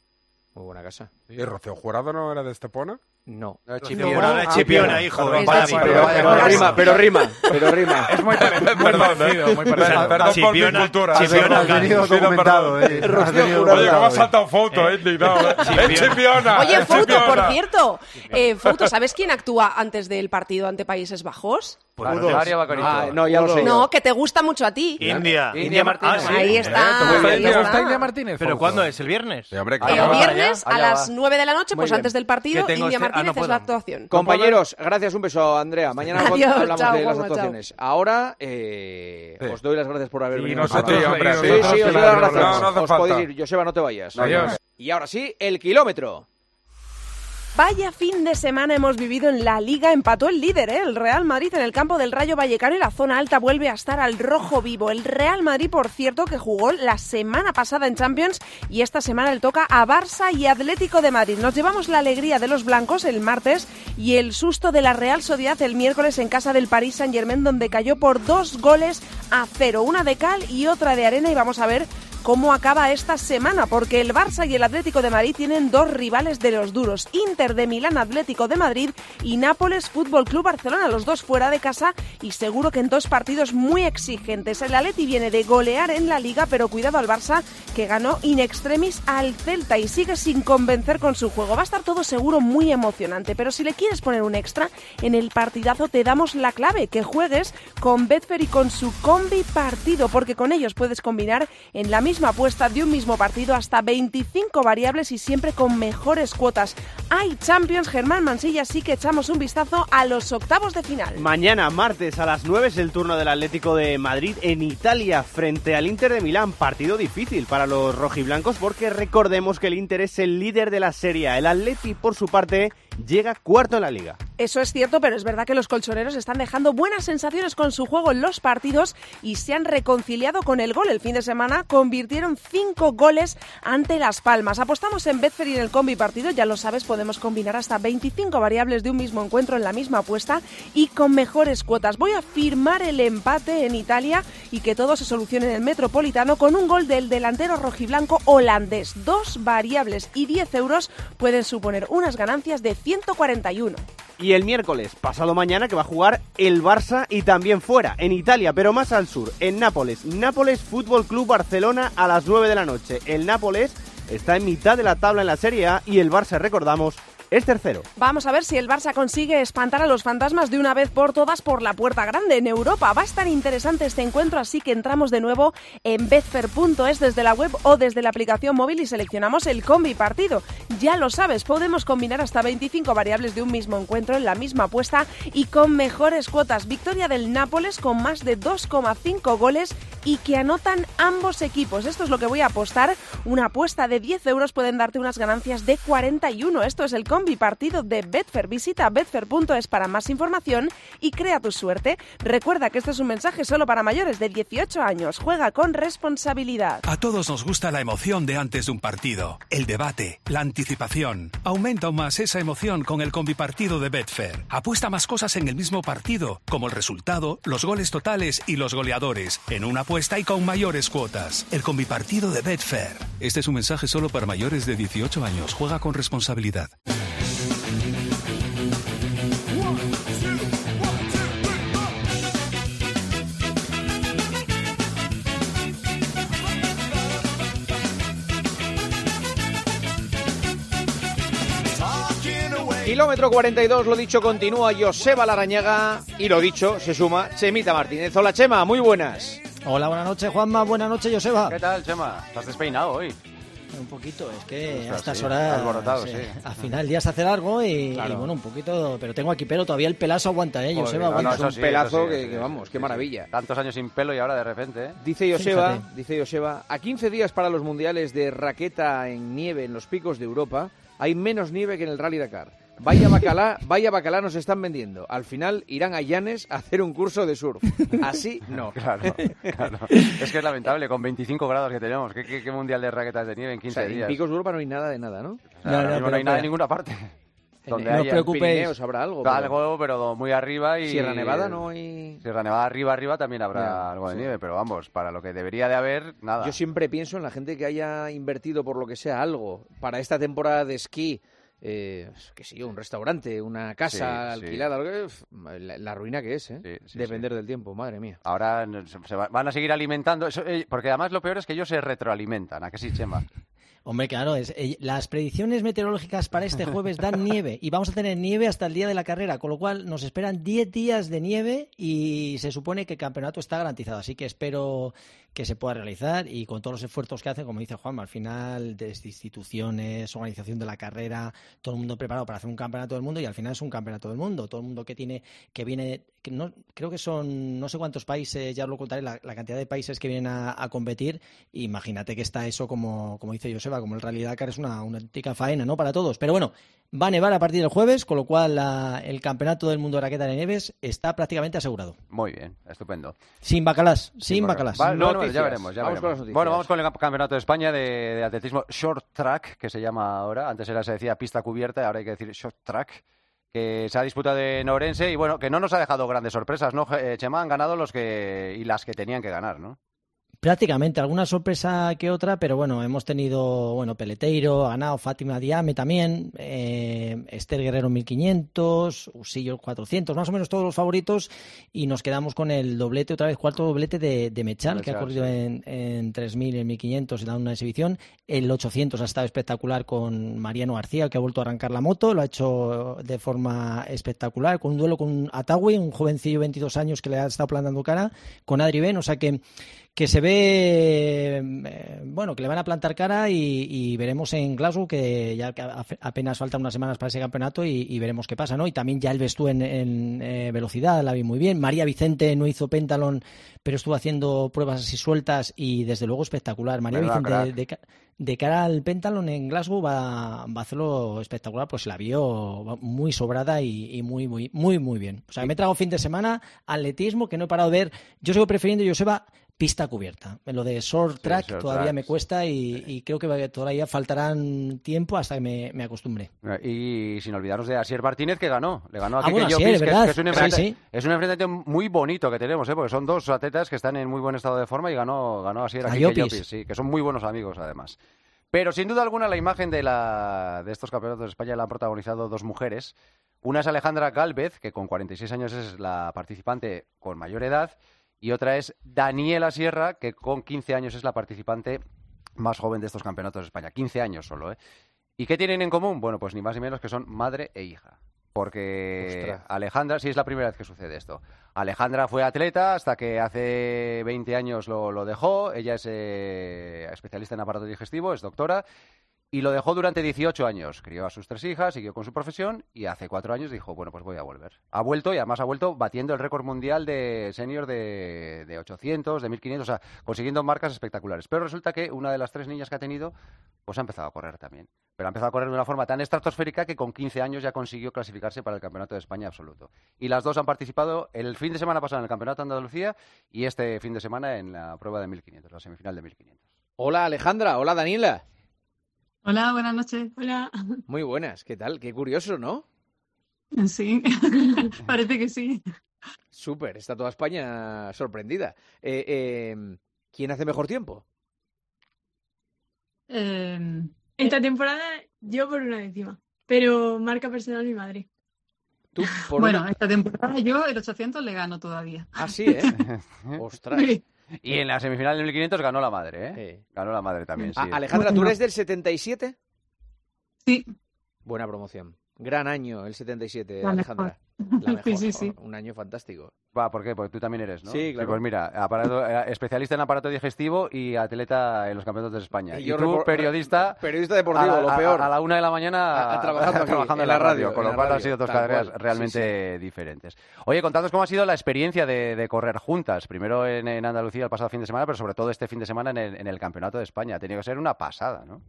muy buena casa. ¿Y Rocío Jurado no era de Estepona? No. Chipiona, Ah, Chipiona, hijo, de perdón, Chipiona. vaya, Pero rima, pero rima, pero rima. Es muy, pare- muy Perdón, parecido, ¿eh? muy parecido. Perdón por mi Chipiona- cultura. Chipiona, Has venido documentado, eh. Jurado, Oye, cómo ha saltado foto, eh, eh. Chipiona. ¡Es Chipiona! Oye, es Fouto, por cierto, eh, Fouto, ¿sabes quién actúa antes del partido ante Países Bajos? Pues. Ah, no, ya lo sé. No, que te gusta mucho a ti. India. India Martínez. Ah, sí. Ahí está, ¿Te gusta India Martínez? ¿Pero cuándo es? ¿El viernes? El viernes a las 9 de la noche, pues antes del partido, Que tengo Ah, no es la actuación. Compañeros, gracias, un beso, Andrea. Mañana Adiós, hablamos chao, de las chao. actuaciones. Ahora eh, Sí. os doy las gracias por haber Y venido. nosotros- Sí, hombre, Sí, os doy las la- gracias. No, no os falta. podéis ir. Joseba, no te vayas. Adiós. Y ahora sí, el kilómetro. Vaya fin de semana hemos vivido en la Liga. Empató el líder, ¿eh? el Real Madrid en el campo del Rayo Vallecano y la zona alta vuelve a estar al rojo vivo. El Real Madrid, por cierto, que jugó la semana pasada en Champions y esta semana le toca a Barça y Atlético de Madrid. Nos llevamos la alegría de los blancos el martes y el susto de la Real Sociedad el miércoles en casa del Paris Saint Germain, donde cayó por dos goles a cero. Una de cal y otra de arena y vamos a ver cómo acaba esta semana, porque el Barça y el Atlético de Madrid tienen dos rivales de los duros, Inter de Milán Atlético de Madrid y Nápoles Fútbol Club Barcelona, los dos fuera de casa y seguro que en dos partidos muy exigentes. El Atleti viene de golear en la liga, pero cuidado al Barça que ganó in extremis al Celta y sigue sin convencer con su juego. Va a estar todo seguro muy emocionante, pero si le quieres poner un extra, en el partidazo te damos la clave, que juegues con Betfair y con su combi partido, porque con ellos puedes combinar en la misma apuesta de un mismo partido hasta 25 variables y siempre con mejores cuotas. Hay Champions, Germán Mansilla, así que echamos un vistazo a los octavos de final. Mañana, martes a las 9 es el turno del Atlético de Madrid en Italia frente al Inter de Milán. Partido difícil para los rojiblancos porque recordemos que el Inter es el líder de la serie. El Atleti, por su parte, llega cuarto en la liga. Eso es cierto, pero es verdad que los colchoneros están dejando buenas sensaciones con su juego en los partidos y se han reconciliado con el gol. El fin de semana convirtieron cinco goles ante Las Palmas. Apostamos en Betfair y en el combi partido, ya lo sabes, podemos combinar hasta 25 variables de un mismo encuentro en la misma apuesta y con mejores cuotas. Voy a firmar el empate en Italia y que todo se solucione en el Metropolitano con un gol del delantero rojiblanco holandés. Dos variables y 10 euros pueden suponer unas ganancias de 141. Y el miércoles, pasado mañana, que va a jugar el Barça y también fuera, en Italia, pero más al sur, en Nápoles. Nápoles Fútbol Club Barcelona a las 9 de la noche. El Nápoles está en mitad de la tabla en la Serie A y el Barça, recordamos, es tercero. Vamos a ver si el Barça consigue espantar a los fantasmas de una vez por todas por la puerta grande en Europa. Va a estar interesante este encuentro, así que entramos de nuevo en betfair.es desde la web o desde la aplicación móvil y seleccionamos el combi partido. Ya lo sabes, podemos combinar hasta 25 variables de un mismo encuentro en la misma apuesta y con mejores cuotas. Victoria del Nápoles con más de 2,5 goles y que anotan ambos equipos. Esto es lo que voy a apostar. Una apuesta de 10 euros pueden darte unas ganancias de 41. Esto es el combi partido de Betfair. Visita betfair.es para más información y crea tu suerte. Recuerda que este es un mensaje solo para mayores de 18 años. Juega con responsabilidad. A todos nos gusta la emoción de antes de un partido, el debate, la anticipación. Aumenta aún más esa emoción con el combipartido de Betfair. Apuesta más cosas en el mismo partido, como el resultado, los goles totales y los goleadores, en una apuesta y con mayores cuotas. El combipartido de Betfair. Este es un mensaje solo para mayores de 18 años. Juega con responsabilidad. Kilómetro 42, lo dicho, continúa Joseba Larañaga y lo dicho, se suma Chemita Martínez. Hola Chema, muy buenas. Hola, buenas noches Juanma, buenas noches Joseba. ¿Qué tal, Chema? ¿Estás despeinado hoy? Un poquito, es que Ostras, a estas sí, horas alborotado, sí, sí. al final ya se hace largo y, Claro. y bueno, un poquito, pero tengo aquí pelo, todavía el pelazo aguanta, ¿eh? Joseba, Joder, no, aguanta. no, eso sí, eso sí, que- eso sí, que vamos, qué maravilla. Tantos años sin pelo y ahora de repente, ¿eh? Dice Joseba, Fíjate. dice Joseba, a 15 días para los mundiales de raqueta en nieve en los picos de Europa, hay menos nieve que en el Rally Dakar. Vaya bacalá, vaya bacalá nos están vendiendo. Al final irán a Llanes a hacer un curso de surf. Así no. Claro, claro. Es que es lamentable, con 25 grados que tenemos. ¿Qué, qué- qué mundial de raquetas de nieve en O 15 sea, en días? picos de Europa no hay nada de nada, ¿no? O sea, no hay nada en ninguna parte. Donde no os preocupéis. Pirineos habrá algo, pero- Algo, pero muy arriba y... Sierra Nevada no hay... Sierra Nevada arriba, arriba también habrá algo de sí. nieve, pero vamos, para lo que debería de haber, nada. Yo siempre pienso en la gente que haya invertido por lo que sea algo para esta temporada de esquí. Eh, qué sé yo, un restaurante, una casa Sí, sí. alquilada, lo que, uf, la, la ruina que es, ¿eh? sí, Depender del tiempo, madre mía. Ahora se se va- van a seguir alimentando, eso, eh, porque además lo peor es que ellos se retroalimentan, ¿a que sí, Chema? Hombre, claro, es, eh, las predicciones meteorológicas para este jueves dan nieve y vamos a tener nieve hasta el día de la carrera, con lo cual nos esperan 10 días de nieve y se supone que el campeonato está garantizado, así que espero que se pueda realizar y con todos los esfuerzos que hacen, como dice Juanma, al final desde instituciones, organización de la carrera, todo el mundo preparado para hacer un campeonato del mundo y al final es un campeonato del mundo, todo el mundo que tiene que viene que no creo que son no sé cuántos países, ya os lo contaré la, la cantidad de países que vienen a, competir, imagínate que está eso como como dice Joseba, como el Rally Dakar es una, una auténtica faena, ¿no? Para todos, pero bueno, va a nevar a partir del jueves, con lo cual la- el campeonato del mundo de raqueta de nieves está prácticamente asegurado. Muy bien, estupendo. Sin bacalás, sin bacalás. va- bueno, Noticias. ya veremos, ya Vamos con veremos. las noticias. Bueno, vamos con el Campeonato de España de, de atletismo short track, que se llama ahora. Antes era, se decía pista cubierta, ahora hay que decir short track, que se ha disputado en Orense y bueno, que no nos ha dejado grandes sorpresas, ¿no? Eh, Chema, han ganado los que y las que tenían que ganar, ¿no? Prácticamente, alguna sorpresa que otra, pero bueno, hemos tenido, bueno, Peleteiro, ganado Fátima Diame también, eh, Esther Guerrero 1500, Usillo 400, más o menos todos los favoritos, y nos quedamos con el doblete, otra vez cuarto doblete de, de Mechal, que ha corrido sí. en, en 3000, en 1500 y dado una exhibición. El 800 ha estado espectacular con Mariano García, que ha vuelto a arrancar la moto, lo ha hecho de forma espectacular, con un duelo con Atawi, un jovencillo de 22 años que le ha estado plantando cara, con Adri Ben, o sea que que se ve, eh, bueno, que le van a plantar cara y, y veremos en Glasgow, que ya que apenas faltan unas semanas para ese campeonato y, y veremos qué pasa, ¿no? Y también ya el Bestú en, en, eh, velocidad, la vi muy bien. María Vicente no hizo pentalón, pero estuvo haciendo pruebas así sueltas y desde luego espectacular. María Vicente, de, de cara al pentalón en Glasgow va, va a hacerlo espectacular, pues la vio muy sobrada y, y muy, muy, muy, muy bien. O sea, me trago fin de semana atletismo que no he parado de ver. Yo sigo prefiriendo, Joseba, pista cubierta. Lo de short track short todavía me cuesta y, y creo que todavía faltarán tiempo hasta que me, me acostumbre. Y sin olvidarnos de Asier Martínez que ganó. Le ganó a Ah, bueno, que, es- es, un Sí, enfrentamiento, sí. es un enfrentamiento muy bonito que tenemos, ¿eh? porque son dos atletas que están en muy buen estado de forma y ganó, ganó Asier a, Kike sí, que son muy buenos amigos además. Pero sin duda alguna la imagen de, la, de estos campeonatos de España la han protagonizado dos mujeres. Una es Alejandra Galvez, que con 46 años es la participante con mayor edad, y otra es Daniela Sierra, que con 15 años es la participante más joven de estos campeonatos de España. 15 años solo, ¿eh? ¿Y qué tienen en común? Bueno, pues ni más ni menos que son madre e hija. Porque Ostras. Alejandra, sí es la primera vez que sucede esto. Alejandra fue atleta hasta que hace 20 años lo, lo dejó. Ella es eh, especialista en aparato digestivo, es doctora. Y lo dejó durante 18 años. Crió a sus tres hijas, siguió con su profesión y hace cuatro años dijo, bueno, pues voy a volver. Ha vuelto y además ha vuelto batiendo el récord mundial de senior de, de 800, de 1500, o sea, consiguiendo marcas espectaculares. Pero resulta que una de las tres niñas que ha tenido, pues ha empezado a correr también. Pero ha empezado a correr de una forma tan estratosférica que con 15 años ya consiguió clasificarse para el Campeonato de España absoluto. Y las dos han participado el fin de semana pasado en el Campeonato de Andalucía y este fin de semana en la prueba de 1500, la semifinal de 1500. Hola Alejandra, hola Daniela. Hola, buenas noches. Hola. Muy buenas, ¿qué tal? Qué curioso, ¿no? Sí, parece que sí. Súper, está toda España sorprendida. Eh, eh, ¿Quién hace mejor tiempo? Eh, esta temporada yo por una décima, pero marca personal mi madre. Tú por bueno, una- esta temporada yo el 800 le gano todavía. Ah, sí, ¿eh? Ostras. Y en la semifinal de 1500 ganó la madre, ¿eh? Ganó la madre también, sí. Ah, Alejandra, ¿tú eres del 77? Sí. Buena promoción. Gran año el 77, La Alejandra. mejor. La mejor. Sí, sí, sí. Un año fantástico. Va, ¿por qué? Porque tú también eres, ¿no? Sí, claro. pues mira, aparato- eh, especialista en aparato digestivo y atleta en los campeonatos de España. Y Y, yo tú, periodista... periodista deportivo, a lo peor. A, la una de la mañana A- a- trabajando aquí, trabajando en en la radio, radio, con lo cual han sido dos carreras cual. realmente diferentes. Oye, contadnos cómo ha sido la experiencia de, de correr juntas. Primero en, en Andalucía el pasado fin de semana, pero sobre todo este fin de semana en el, en el Campeonato de España. Ha tenido que ser una pasada, ¿no?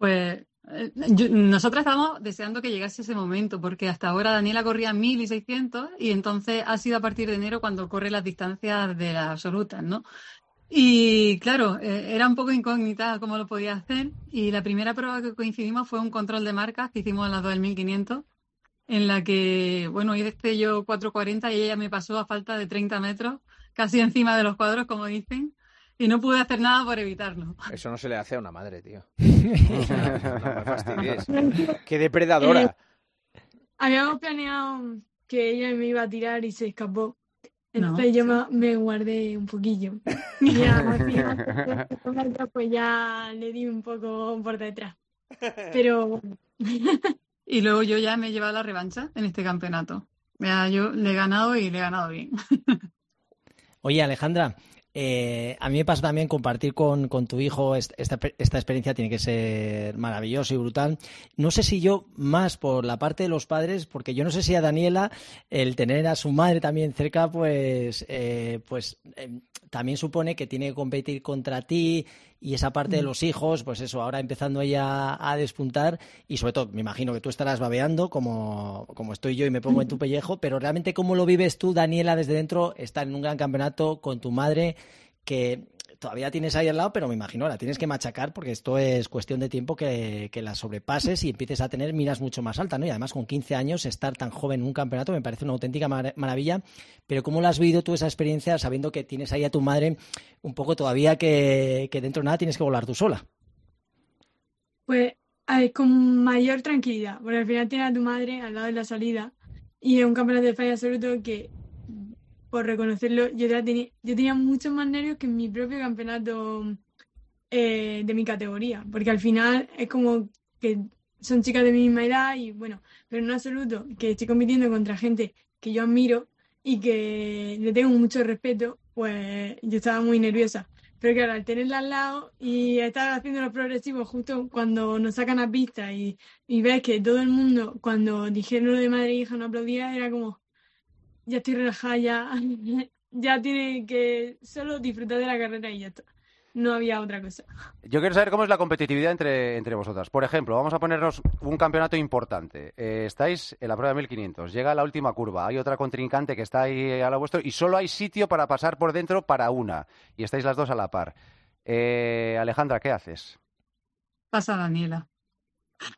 Pues eh, yo- nosotras estábamos deseando que llegase ese momento, porque hasta ahora Daniela corría 1000 y 600 y entonces ha sido a partir de enero cuando corre las distancias de las absolutas, ¿no? Y claro, eh, era un poco incógnita cómo lo podía hacer y la primera prueba que coincidimos fue un control de marcas que hicimos en las dos del 1500 en la que, bueno, hice yo 4.40 y ella me pasó a falta de 30 metros, casi encima de los cuadros, como dicen, y no pude hacer nada por evitarlo. Eso no se le hace a una madre, tío. O sea, no me fastidies. Qué depredadora. Habíamos planeado que ella me iba a tirar y se escapó. Entonces No. yo me, me guardé un poquillo. Y ya, pues ya le di un poco por detrás. Pero Y luego yo ya me he llevado la revancha en este campeonato. Ya, yo le he ganado y le he ganado bien. Oye, Alejandra, eh, a mí me pasa también compartir con, con tu hijo est- esta, esta experiencia tiene que ser maravillosa y brutal. No sé si yo más por la parte de los padres, porque yo no sé si a Daniela el tener a su madre también cerca, pues, eh, pues eh, también supone que tiene que competir contra ti y esa parte de Mm. los hijos, pues eso, ahora empezando ella a despuntar y sobre todo me imagino que tú estarás babeando como, como estoy yo y me pongo en tu pellejo, pero realmente cómo lo vives tú, Daniela, desde dentro, estar en un gran campeonato con tu madre que todavía tienes ahí al lado, pero me imagino, la tienes que machacar porque esto es cuestión de tiempo que, la sobrepases y empieces a tener miras mucho más altas, ¿no? Y además con 15 años estar tan joven en un campeonato me parece una auténtica mar- maravilla. Pero ¿cómo la has vivido tú esa experiencia sabiendo que tienes ahí a tu madre un poco todavía que, dentro de nada tienes que volar tú sola? Pues con mayor tranquilidad, porque al final tienes a tu madre al lado de la salida y es un campeonato de España absoluto que, por reconocerlo, yo, ya tenía, yo tenía muchos más nervios que en mi propio campeonato eh, de mi categoría, porque al final es como que son chicas de mi misma edad y bueno, pero en absoluto que estoy compitiendo contra gente que yo admiro y que le tengo mucho respeto, pues yo estaba muy nerviosa. Pero claro, al tenerla al lado y estar haciendo los progresivos justo cuando nos sacan a pista y, y ves que todo el mundo, cuando dijeron lo de madre e hija, no aplaudía, era como, ya estoy relajada, ya, ya tiene que solo disfrutar de la carrera y ya está. No había otra cosa. Yo quiero saber cómo es la competitividad entre, entre vosotras. Por ejemplo, vamos a ponernos un campeonato importante. Eh, estáis en la prueba de 1500, llega la última curva, hay otra contrincante que está ahí a la vuestro y solo hay sitio para pasar por dentro para una. Y estáis las dos a la par. Eh, Alejandra, ¿qué haces? Pasa Daniela.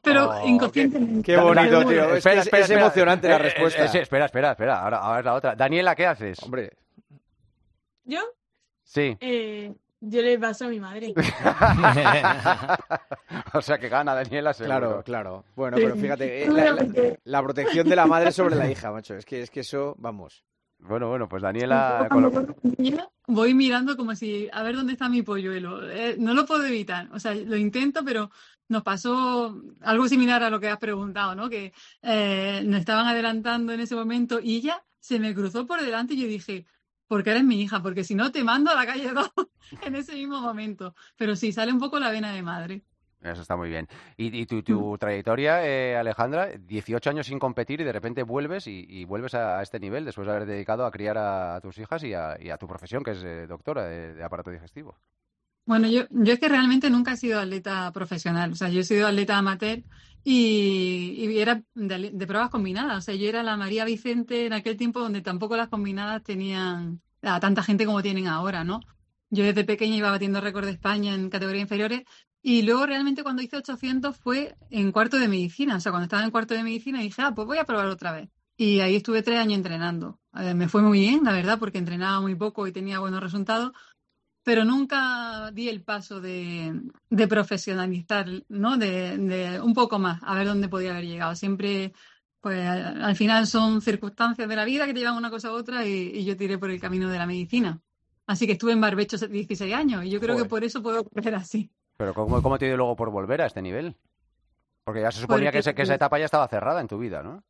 Pero Oh, inconscientemente. Qué bonito, tío. bueno. Es, que es- emocionante la Eh, eh, respuesta. eh, espera, espera, espera. Ahora, ahora es la otra. Daniela, ¿qué haces? Hombre. ¿Yo? Sí. Eh, yo le paso a mi madre. o sea que gana Daniela, seguro. Claro, claro. Bueno, pero fíjate, eh, la, la- la protección de la madre sobre la hija, macho. Es que, es que eso, vamos. Bueno, bueno, pues Daniela... Con Voy mirando como si, a ver dónde está mi polluelo. Eh, no lo puedo evitar. O sea, lo intento, pero nos pasó algo similar a lo que has preguntado, ¿no? Que eh, nos estaban adelantando en ese momento y ella se me cruzó por delante y yo dije, porque eres mi hija, porque si no te mando a la calle 2 en ese mismo momento. Pero sí, sale un poco la vena de madre. Eso está muy bien. Y, y tu, tu trayectoria, eh, Alejandra, 18 años sin competir y de repente vuelves y, y vuelves a, a este nivel después de haber dedicado a criar a, tus hijas y a, y a tu profesión, que es eh, doctora de, de aparato digestivo. Bueno, yo, yo es que realmente nunca he sido atleta profesional, o sea, yo he sido atleta amateur y, y era de, de pruebas combinadas, o sea, yo era la María Vicente en aquel tiempo donde tampoco las combinadas tenían a tanta gente como tienen ahora, ¿no? Yo desde pequeña iba batiendo récord de España en categorías inferiores y luego realmente cuando hice 800 fue en cuarto de medicina, o sea, cuando estaba en cuarto de medicina dije, ah, pues voy a probar otra vez. Y ahí estuve tres años entrenando. Eh, me fue muy bien, la verdad, porque entrenaba muy poco y tenía buenos resultados, pero nunca di el paso de, de profesionalizar, ¿no? De, de un poco más, a ver dónde podía haber llegado. Siempre, pues al al final son circunstancias de la vida que te llevan una cosa a otra y, y yo tiré por el camino de la medicina. Así que estuve en barbecho 16 años y yo creo Joder. que por eso puedo correr así. Pero ¿cómo, cómo te dio luego por volver a este nivel? Porque ya se suponía Porque- que, ese- que esa etapa ya estaba cerrada en tu vida, ¿no?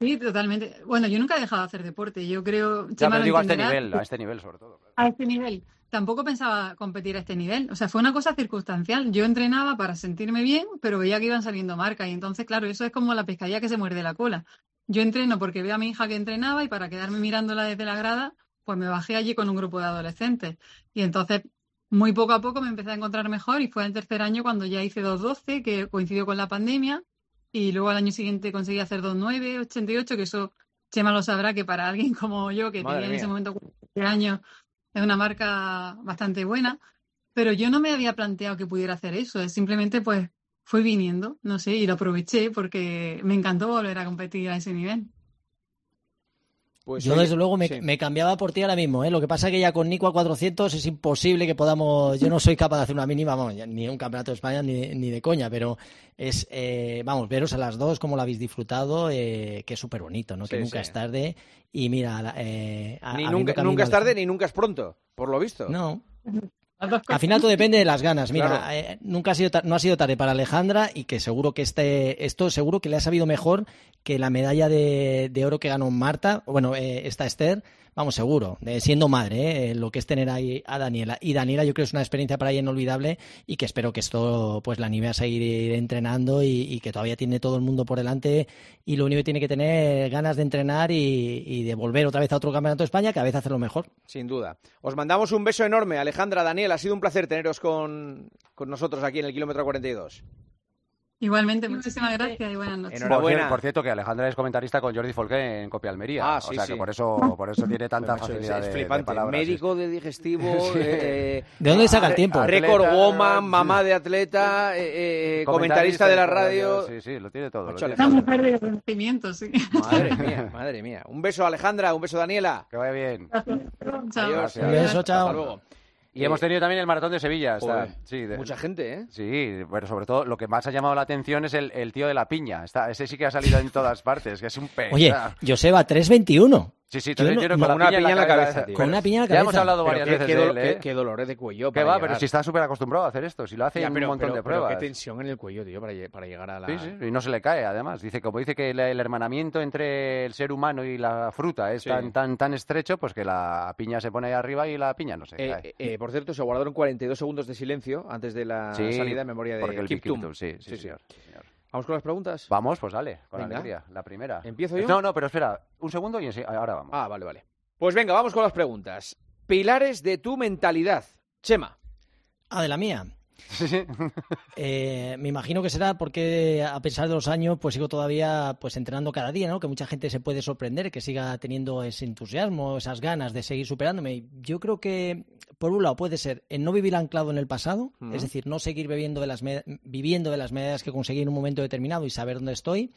Sí, totalmente. Bueno, yo nunca he dejado de hacer deporte. Yo creo, Ya, pero lo digo a este nivel, a este nivel sobre todo. a este nivel. Tampoco pensaba competir a este nivel. O sea, fue una cosa circunstancial. Yo entrenaba para sentirme bien, pero veía que iban saliendo marcas. Y entonces, claro, eso es como la pescadilla que se muerde la cola. Yo entreno porque veo a mi hija que entrenaba y para quedarme mirándola desde la grada, pues me bajé allí con un grupo de adolescentes. Y entonces, muy poco a poco me empecé a encontrar mejor y fue el tercer año cuando ya hice 2.12, que coincidió con la pandemia. Y luego al año siguiente conseguí hacer 2.9, 88, que eso Chema lo sabrá que para alguien como yo, que Madre tenía en ese momento 40 años, es una marca bastante buena, pero yo no me había planteado que pudiera hacer eso, es simplemente pues fue viniendo, no sé, y lo aproveché porque me encantó volver a competir a ese nivel. Pues, Yo, oye, desde luego, me, sí. me cambiaba por ti ahora mismo. ¿eh? Lo que pasa es que ya con Nico a 400 es imposible que podamos. Yo no soy capaz de hacer una mínima, vamos, ya ni un campeonato de España ni, ni de coña, pero es, eh, vamos, veros a las dos, cómo lo habéis disfrutado, eh, que es súper bonito, ¿no? que nunca sí. es tarde. Y mira, la- eh, a- Ni nunca, nunca es tarde ni nunca es pronto, por lo visto. No. Al final todo depende de las ganas. Mira, Claro. eh, nunca ha sido no ha sido tarde para Alejandra y que seguro que este esto seguro que le ha sabido mejor que la medalla de, de oro que ganó Marta, bueno, eh, esta Esther, vamos seguro, de siendo madre, eh, lo que es tener ahí a Daniela. Y Daniela yo creo que es una experiencia para ella inolvidable y que espero que esto pues la anime a seguir entrenando y, que todavía tiene todo el mundo por delante y lo único que tiene que tener ganas de entrenar y, y de volver otra vez a otro campeonato de España que a veces hacerlo mejor. Sin duda. Os mandamos un beso enorme, Alejandra, Daniel. Ha sido un placer teneros con, con nosotros aquí en el kilómetro 42. Igualmente, muchísimas gracias y buenas noches. Por, cier- por cierto, que Alejandra es comentarista con Jordi Folqué en Copia Almería. Ah, sí, o sea sí. que por eso, por eso tiene tanta es- facilidad es de- de, flipante. palabras. Médico de digestivo, Sí. eh, ¿De dónde saca el tiempo? Récord woman, mamá de atleta, eh, eh, comentarista de la radio. Sí, sí, lo tiene todo. lo Macho, tiene Una mujer de conocimiento, sí. Madre mía, madre mía. Un beso, Alejandra, un beso, Daniela. Que vaya bien. Chao. Adiós. Un beso, chao. Hasta luego. Y hemos tenido también el maratón de Sevilla. sí, de- Mucha gente, ¿eh? Sí, pero sobre todo lo que más ha llamado la atención es el, el tío de la piña. Está, ese sí que ha salido en todas partes, que es un pez. Oye, Joseba, 3.21. Sí, sí, Yo te no- con una piña en la cabeza, tío. Con una piña en la Ya hemos cabeza. hablado Pero varias qué, veces qué de él, ¿eh? qué- qué dolores de cuello. Que va, llegar. pero si está súper acostumbrado a hacer esto, si lo hace Ya, en pero- un montón pero- de pero pruebas. qué tensión en el cuello, tío, para, lle- para llegar a la... Sí, sí, y no se le cae, además. Dice, como dice que el, el hermanamiento entre el ser humano y la fruta es Sí. tan, tan, tan estrecho, pues que la piña se pone ahí arriba y la piña no se Eh, cae. eh, por cierto, se guardaron 42 segundos de silencio antes de la Sí, salida en memoria de porque el Kip Kip Tum. Tum, sí, sí, señor, señor. ¿Vamos con las preguntas? Vamos, pues dale, con Venga. alegría. La primera. ¿Empiezo yo? No, no, pero espera, un segundo y ahora vamos. Ah, vale, vale. Pues venga, vamos con las preguntas. Pilares de tu mentalidad. Chema. Ah, de la mía. Eh, me imagino que será porque a pesar de los años pues sigo todavía pues entrenando cada día, ¿no? Que mucha gente se puede sorprender, que siga teniendo ese entusiasmo, esas ganas de seguir superándome. Yo creo que por un lado puede ser en no vivir anclado en el pasado, es decir, no seguir bebiendo de las viviendo de las medallas que conseguí en un momento determinado y saber dónde estoy.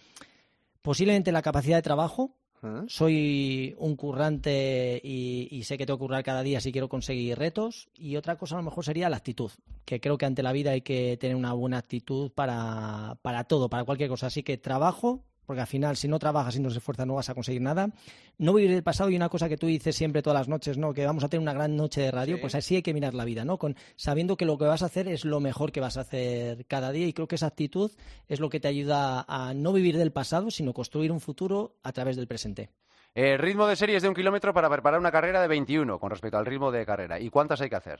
Posiblemente la capacidad de trabajo, soy un currante y, y sé que tengo que currar cada día si quiero conseguir retos. Y otra cosa a lo mejor sería la actitud, que creo que ante la vida hay que tener una buena actitud para, para todo, para cualquier cosa. Así que trabajo, porque al final si no trabajas y no se esfuerzas no vas a conseguir nada. No vivir el pasado y una cosa que tú dices siempre todas las noches, ¿no? Que vamos a tener una gran noche de radio, Sí. pues así hay que mirar la vida, ¿no? Con, sabiendo que lo que vas a hacer es lo mejor que vas a hacer cada día y creo que esa actitud es lo que te ayuda a no vivir del pasado, sino construir un futuro a través del presente. El ritmo de serie es de un kilómetro para preparar una carrera de 21 con respecto al ritmo de carrera. ¿Y cuántas hay que hacer?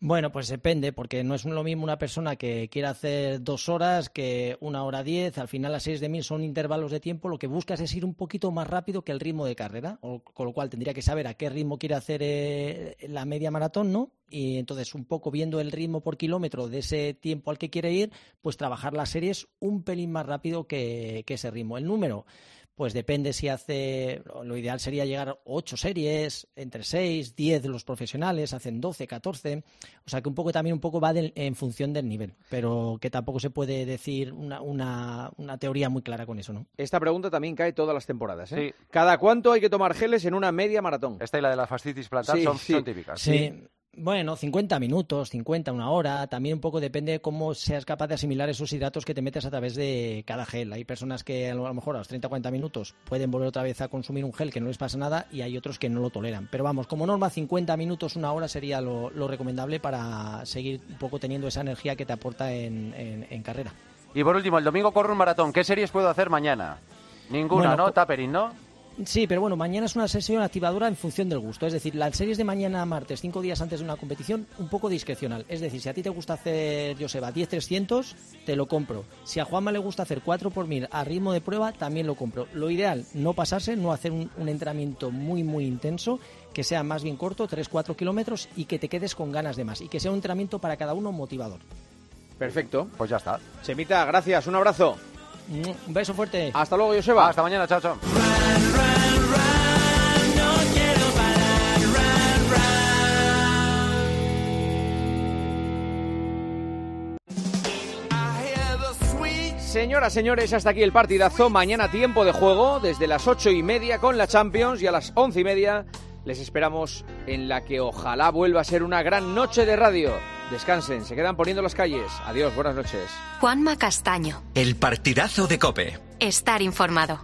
Bueno, pues depende, porque no es lo mismo una persona que quiera hacer dos horas que una hora diez. Al final las series de mil son intervalos de tiempo. Lo que buscas es ir un poquito más rápido que el ritmo de carrera, o- con lo cual tendría que saber a qué ritmo quiere hacer eh, la media maratón, ¿no? Y entonces un poco viendo el ritmo por kilómetro de ese tiempo al que quiere ir, pues trabajar las series un pelín más rápido que, que ese ritmo. El número, pues depende si hace, lo ideal sería llegar a 8 series, entre 6, 10 los profesionales, hacen 12, 14, o sea que un poco también un poco va del- en función del nivel, pero que tampoco se puede decir una, una, una teoría muy clara con eso, ¿no? Esta pregunta también cae todas las temporadas. ¿eh? ¿Cada cuánto hay que tomar geles en una media maratón? Esta y la de la fascitis plantar Sí, son, sí. son típicas. Sí. Bueno, 50 minutos, 50, una hora. También un poco depende de cómo seas capaz de asimilar esos hidratos que te metes a través de cada gel. Hay personas que a lo mejor a los 30 40 minutos pueden volver otra vez a consumir un gel que no les pasa nada y hay otros que no lo toleran. Pero vamos, como norma, 50 minutos, una hora sería lo, lo recomendable para seguir un poco teniendo esa energía que te aporta en, en- en carrera. Y por último, el domingo corro un maratón. ¿Qué series puedo hacer mañana? Ninguna, Bueno, ¿no? Tapering, ¿no? Sí, pero bueno, mañana es una sesión activadora en función del gusto. Es decir, las series de mañana martes, cinco días antes de una competición, un poco discrecional. Es decir, si a ti te gusta hacer, Joseba, 10-300, te lo compro. Si a Juanma le gusta hacer 4 por mil a ritmo de prueba, también lo compro. Lo ideal, no pasarse, no hacer un, un entrenamiento muy, muy intenso, que sea más bien corto, 3-4 kilómetros, y que te quedes con ganas de más. Y que sea un entrenamiento para cada uno motivador. Perfecto. Pues ya está. Chemita, gracias. Un abrazo. Un beso fuerte. Hasta luego, Joseba. Hasta mañana, chao, chao. Señoras, señores, hasta aquí el partidazo. Mañana tiempo de juego desde las ocho y media con la Champions y a las once y media les esperamos en la que ojalá vuelva a ser una gran noche de radio. Descansen, se quedan poniendo las calles. Adiós, buenas noches. Juanma Castaño. El partidazo de Cope. Estar informado.